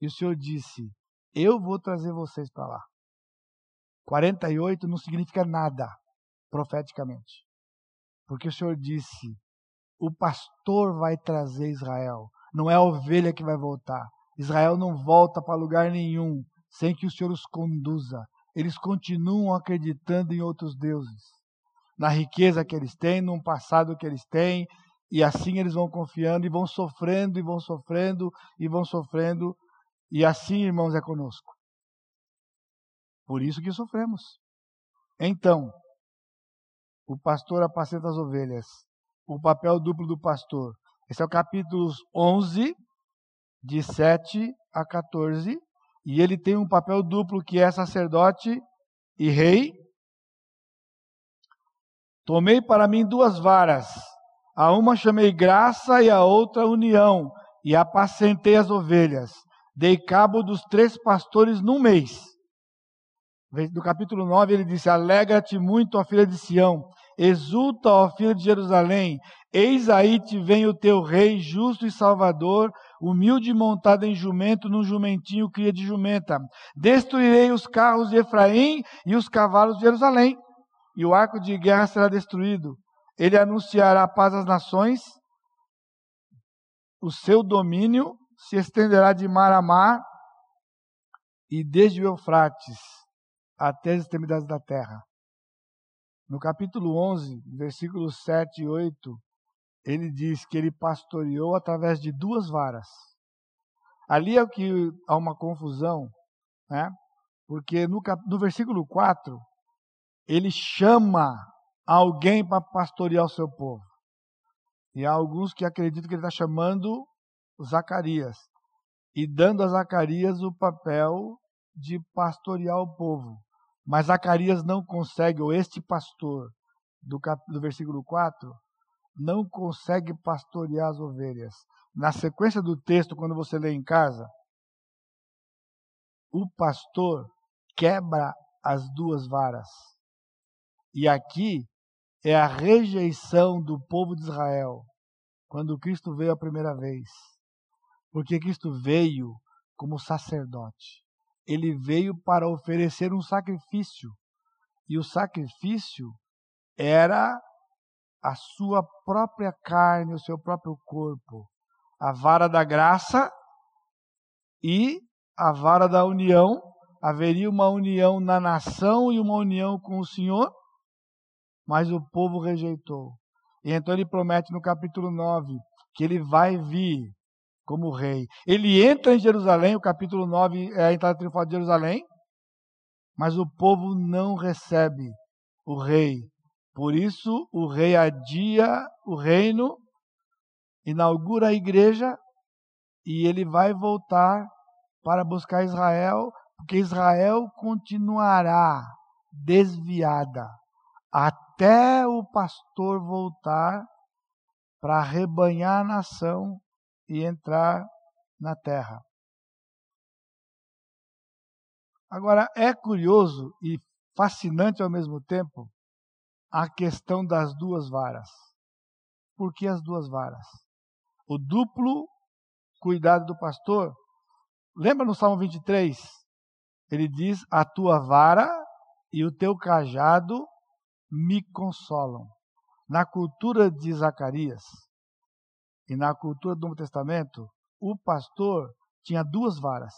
E o Senhor disse: Eu vou trazer vocês para lá. 48 não significa nada profeticamente. Porque o Senhor disse: o pastor vai trazer Israel, não é a ovelha que vai voltar. Israel não volta para lugar nenhum sem que o Senhor os conduza. Eles continuam acreditando em outros deuses, na riqueza que eles têm, no passado que eles têm, e assim eles vão confiando e vão sofrendo e vão sofrendo e vão sofrendo, e assim, irmãos, é conosco. Por isso que sofremos. Então, o pastor apacenta as ovelhas. O papel duplo do pastor. Esse é o capítulo 11, de 7 a 14. E ele tem um papel duplo que é sacerdote e rei. Tomei para mim duas varas. A uma chamei graça e a outra união. E apacentei as ovelhas. Dei cabo dos três pastores num mês. No capítulo 9 ele disse: Alegra-te muito, ó filha de Sião, exulta, ó filha de Jerusalém, eis aí te vem o teu rei, justo e salvador, humilde montado em jumento, num jumentinho cria de jumenta. Destruirei os carros de Efraim e os cavalos de Jerusalém, e o arco de guerra será destruído. Ele anunciará paz às nações, o seu domínio se estenderá de mar a mar e desde o Eufrates até as extremidades da terra. No capítulo 11, versículos 7 e 8, ele diz que ele pastoreou através de duas varas. Ali é que há uma confusão, né? porque no, no versículo 4, ele chama alguém para pastorear o seu povo. E há alguns que acreditam que ele está chamando Zacarias e dando a Zacarias o papel de pastorear o povo. Mas Zacarias não consegue, ou este pastor, do, cap, do versículo 4, não consegue pastorear as ovelhas. Na sequência do texto, quando você lê em casa, o pastor quebra as duas varas. E aqui é a rejeição do povo de Israel, quando Cristo veio a primeira vez. Porque Cristo veio como sacerdote ele veio para oferecer um sacrifício. E o sacrifício era a sua própria carne, o seu próprio corpo. A vara da graça e a vara da união. Haveria uma união na nação e uma união com o Senhor, mas o povo rejeitou. E então ele promete no capítulo 9 que ele vai vir como rei. Ele entra em Jerusalém, o capítulo 9 é a entrada triunfal de Jerusalém, mas o povo não recebe o rei, Por isso, o rei adia o reino, inaugura a igreja e ele vai voltar para buscar Israel, porque Israel continuará desviada até o pastor voltar para rebanhar a nação e entrar na terra. Agora, é curioso e fascinante ao mesmo tempo a questão das duas varas. Por que as duas varas? O duplo cuidado do pastor. Lembra no Salmo 23? Ele diz: A tua vara e o teu cajado me consolam. Na cultura de Zacarias e na cultura do Novo Testamento, o pastor tinha duas varas.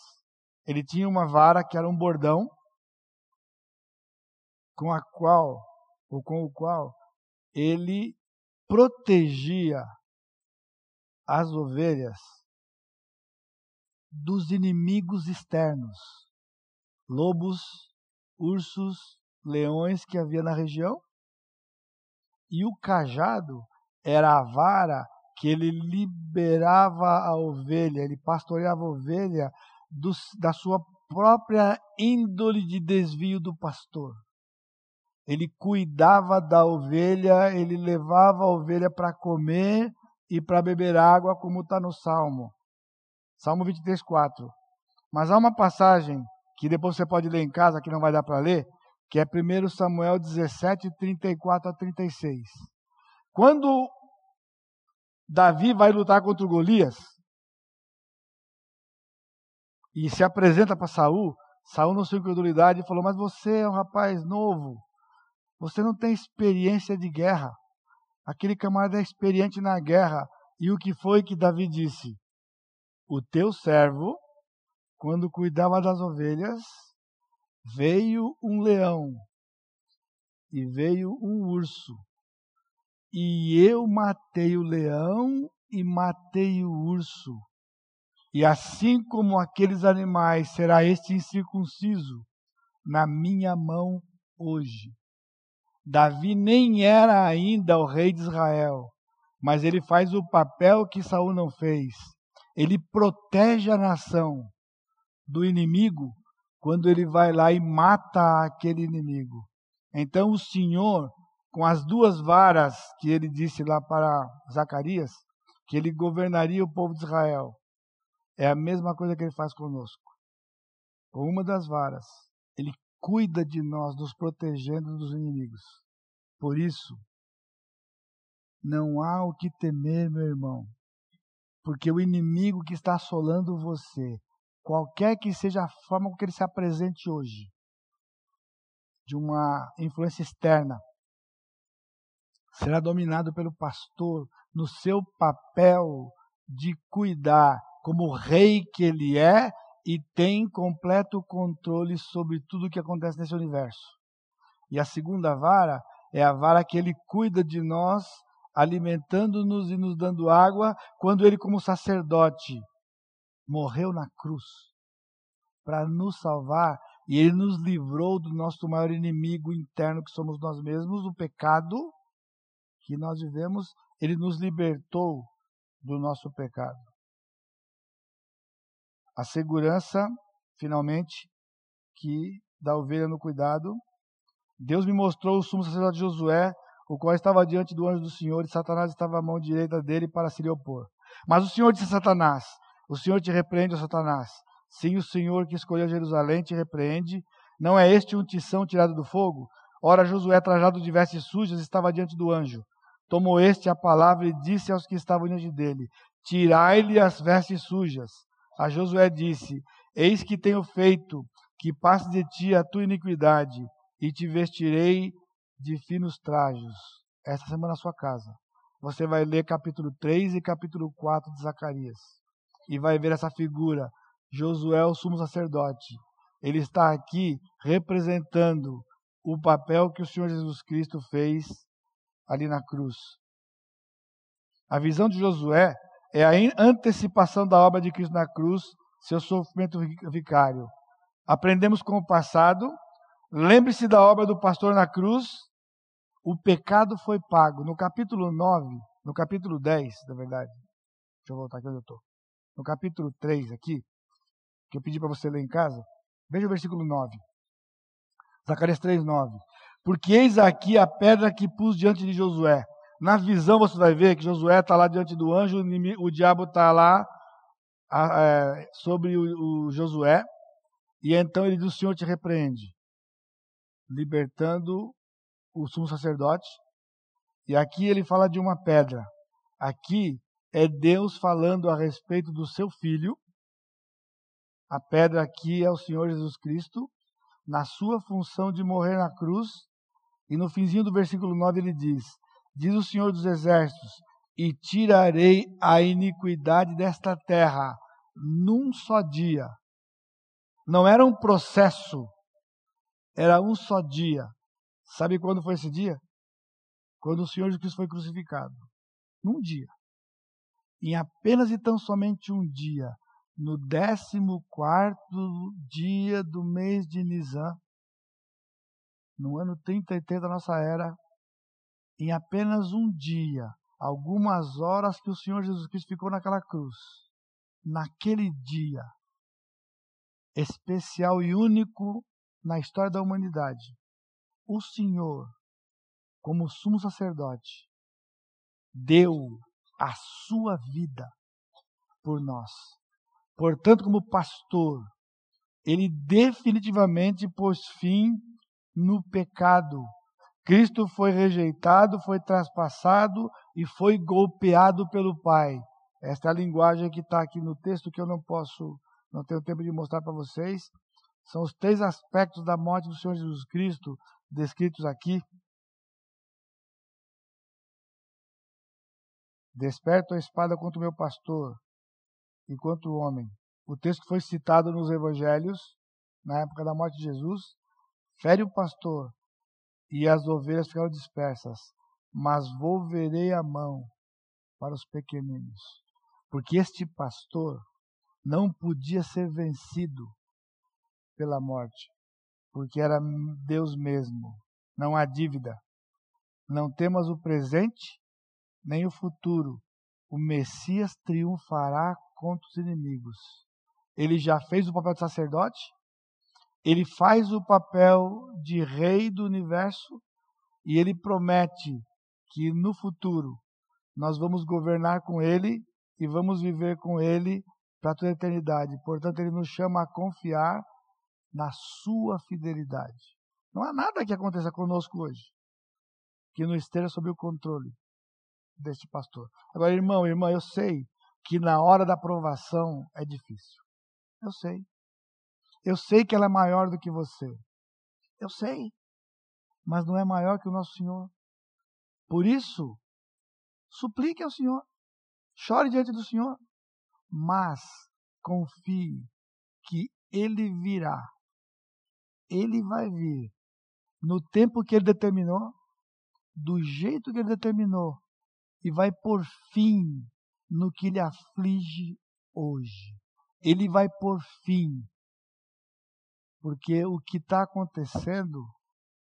Ele tinha uma vara que era um bordão, com a qual ou com o qual ele protegia as ovelhas dos inimigos externos, lobos, ursos, leões que havia na região. E o cajado era a vara que ele liberava a ovelha, ele pastoreava a ovelha do, da sua própria índole de desvio do pastor. Ele cuidava da ovelha, ele levava a ovelha para comer e para beber água, como está no Salmo. Salmo 23, 4. Mas há uma passagem que depois você pode ler em casa, que não vai dar para ler, que é 1 Samuel 17, 34 a 36. Quando Davi vai lutar contra o Golias e se apresenta para Saul, Saul, na sua incredulidade, falou: Mas você é um rapaz novo, você não tem experiência de guerra. Aquele camarada é experiente na guerra. E o que foi que Davi disse? O teu servo, quando cuidava das ovelhas, veio um leão e veio um urso. E eu matei o leão e matei o urso. E assim como aqueles animais, será este incircunciso na minha mão hoje. Davi nem era ainda o rei de Israel, mas ele faz o papel que Saul não fez. Ele protege a nação do inimigo quando ele vai lá e mata aquele inimigo. Então o Senhor, com as duas varas que ele disse lá para Zacarias, que ele governaria o povo de Israel, é a mesma coisa que ele faz conosco. Com uma das varas, ele cuida de nós, nos protegendo dos inimigos. Por isso, não há o que temer, meu irmão, porque o inimigo que está assolando você, qualquer que seja a forma com que ele se apresente hoje, de uma influência externa, será dominado pelo pastor no seu papel de cuidar, como rei que ele é e tem completo controle sobre tudo o que acontece nesse universo. E a segunda vara é a vara que ele cuida de nós, alimentando-nos e nos dando água, quando ele, como sacerdote, morreu na cruz para nos salvar e ele nos livrou do nosso maior inimigo interno, que somos nós mesmos, o pecado que nós vivemos, ele nos libertou do nosso pecado. A segurança, finalmente, que da ovelha no cuidado. Deus me mostrou o sumo sacerdote Josué, o qual estava diante do anjo do Senhor, e Satanás estava à mão direita dele para se lhe opor. Mas o Senhor disse a Satanás: O Senhor te repreende, Satanás. Sim, o Senhor que escolheu Jerusalém te repreende. Não é este um tição tirado do fogo? Ora, Josué, trajado de vestes sujas, estava diante do anjo. Tomou este a palavra e disse aos que estavam diante dele: Tirai-lhe as vestes sujas. A Josué disse: Eis que tenho feito que passe de ti a tua iniquidade, e te vestirei de finos trajos. Esta semana na sua casa. Você vai ler capítulo 3 e capítulo 4 de Zacarias. E vai ver essa figura, Josué, o sumo sacerdote. Ele está aqui representando o papel que o Senhor Jesus Cristo fez ali na cruz. A visão de Josué é a antecipação da obra de Cristo na cruz, seu sofrimento vicário. Aprendemos com o passado, lembre-se da obra do pastor na cruz, o pecado foi pago. No capítulo 9, no capítulo 10, na verdade. Deixa eu voltar aqui onde eu estou. No capítulo 3 aqui, que eu pedi para você ler em casa, veja o versículo 9. Zacarias 3, 9. Porque eis aqui a pedra que pus diante de Josué. Na visão você vai ver que Josué está lá diante do anjo, o, diabo está lá é, sobre o, o Josué, e então ele diz: O Senhor te repreende, libertando o sumo sacerdote. E aqui ele fala de uma pedra. Aqui é Deus falando a respeito do seu filho. A pedra aqui é o Senhor Jesus Cristo, na sua função de morrer na cruz. E no finzinho do versículo 9 ele diz: Diz o Senhor dos Exércitos: E tirarei a iniquidade desta terra num só dia. Não era um processo, era um só dia. Sabe quando foi esse dia? Quando o Senhor Jesus foi crucificado. Num dia. Em apenas e tão somente um dia, no décimo quarto dia do mês de Nisan, no ano 33 da nossa era, em apenas um dia, algumas horas que o Senhor Jesus Cristo ficou naquela cruz, naquele dia especial e único na história da humanidade, o Senhor, como sumo sacerdote, deu a sua vida por nós. Portanto, como pastor, ele definitivamente pôs fim no pecado. Cristo foi rejeitado, foi traspassado e foi golpeado pelo Pai. Esta é a linguagem que está aqui no texto que eu não posso, não tenho tempo de mostrar para vocês. São os três aspectos da morte do Senhor Jesus Cristo descritos aqui. Desperto a espada contra o meu pastor, enquanto homem. O texto foi citado nos evangelhos, na época da morte de Jesus, fere o pastor e as ovelhas ficaram dispersas, mas volverei a mão para os pequeninos, porque este pastor não podia ser vencido pela morte, porque era Deus mesmo. Não há dívida. Não temos o presente nem o futuro. O Messias triunfará contra os inimigos. Ele já fez o papel de sacerdote, ele faz o papel de rei do universo e ele promete que no futuro nós vamos governar com ele e vamos viver com ele para toda a eternidade. Portanto, ele nos chama a confiar na sua fidelidade. Não há nada que aconteça conosco hoje que não esteja sob o controle deste pastor. Agora, irmão, irmã, eu sei que na hora da aprovação é difícil. Eu sei. Eu sei que ela é maior do que você. Eu sei. Mas não é maior que o nosso Senhor. Por isso, suplique ao Senhor. Chore diante do Senhor. Mas confie que Ele virá ele vai vir no tempo que ele determinou, do jeito que ele determinou, e vai por fim no que lhe aflige hoje. Ele vai por fim. Porque o que está acontecendo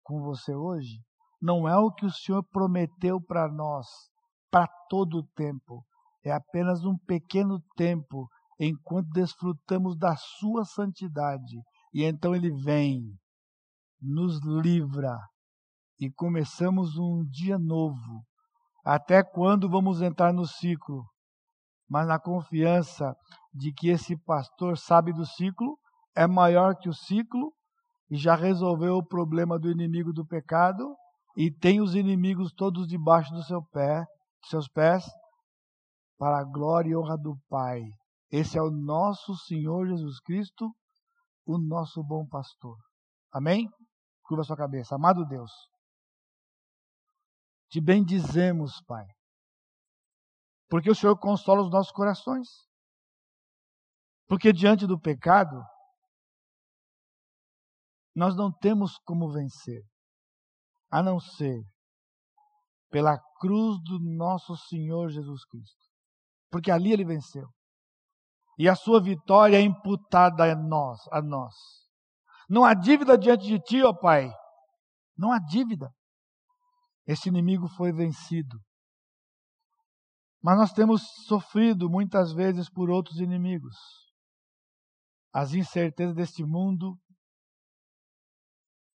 com você hoje não é o que o Senhor prometeu para nós para todo o tempo. É apenas um pequeno tempo enquanto desfrutamos da sua santidade e então ele vem, nos livra e começamos um dia novo. Até quando vamos entrar no ciclo? Mas na confiança de que esse pastor sabe do ciclo, é maior que o ciclo e já resolveu o problema do inimigo do pecado e tem os inimigos todos debaixo do seu pé, seus pés, para a glória e honra do Pai. Esse é o nosso Senhor Jesus Cristo, o nosso bom pastor. Amém? Curva sua cabeça. Amado Deus, te bendizemos, Pai, porque o Senhor consola os nossos corações. Porque diante do pecado, nós não temos como vencer, a não ser pela cruz do nosso Senhor Jesus Cristo. Porque ali ele venceu e a sua vitória é imputada a nós, a nós. Não há dívida diante de ti, ó Pai. Não há dívida. Esse inimigo foi vencido. Mas nós temos sofrido muitas vezes por outros inimigos. As incertezas deste mundo,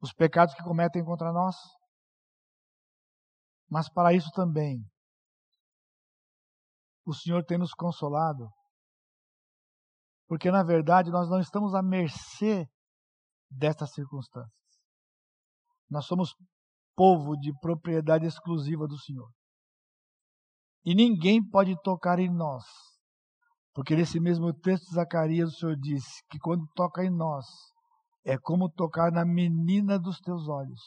os pecados que cometem contra nós. Mas para isso também, o Senhor tem nos consolado. Porque na verdade nós não estamos à mercê destas circunstâncias. Nós somos povo de propriedade exclusiva do Senhor. E ninguém pode tocar em nós. Porque nesse mesmo texto de Zacarias o Senhor disse que quando toca em nós, é como tocar na menina dos teus olhos.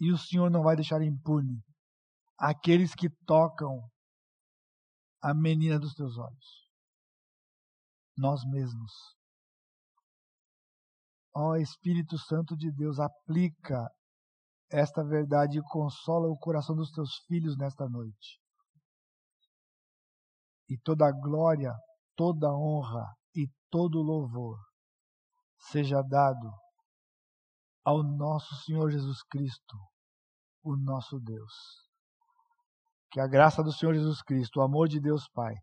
E o Senhor não vai deixar impune aqueles que tocam a menina dos teus olhos. Nós mesmos. Ó oh, Espírito Santo de Deus, aplica esta verdade e consola o coração dos teus filhos nesta noite. E toda glória, toda honra e todo louvor seja dado ao nosso Senhor Jesus Cristo, o nosso Deus. Que a graça do Senhor Jesus Cristo, o amor de Deus Pai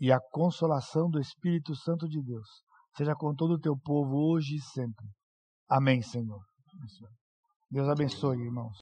e a consolação do Espírito Santo de Deus seja com todo o teu povo hoje e sempre. Amém, Senhor. Deus abençoe, irmãos.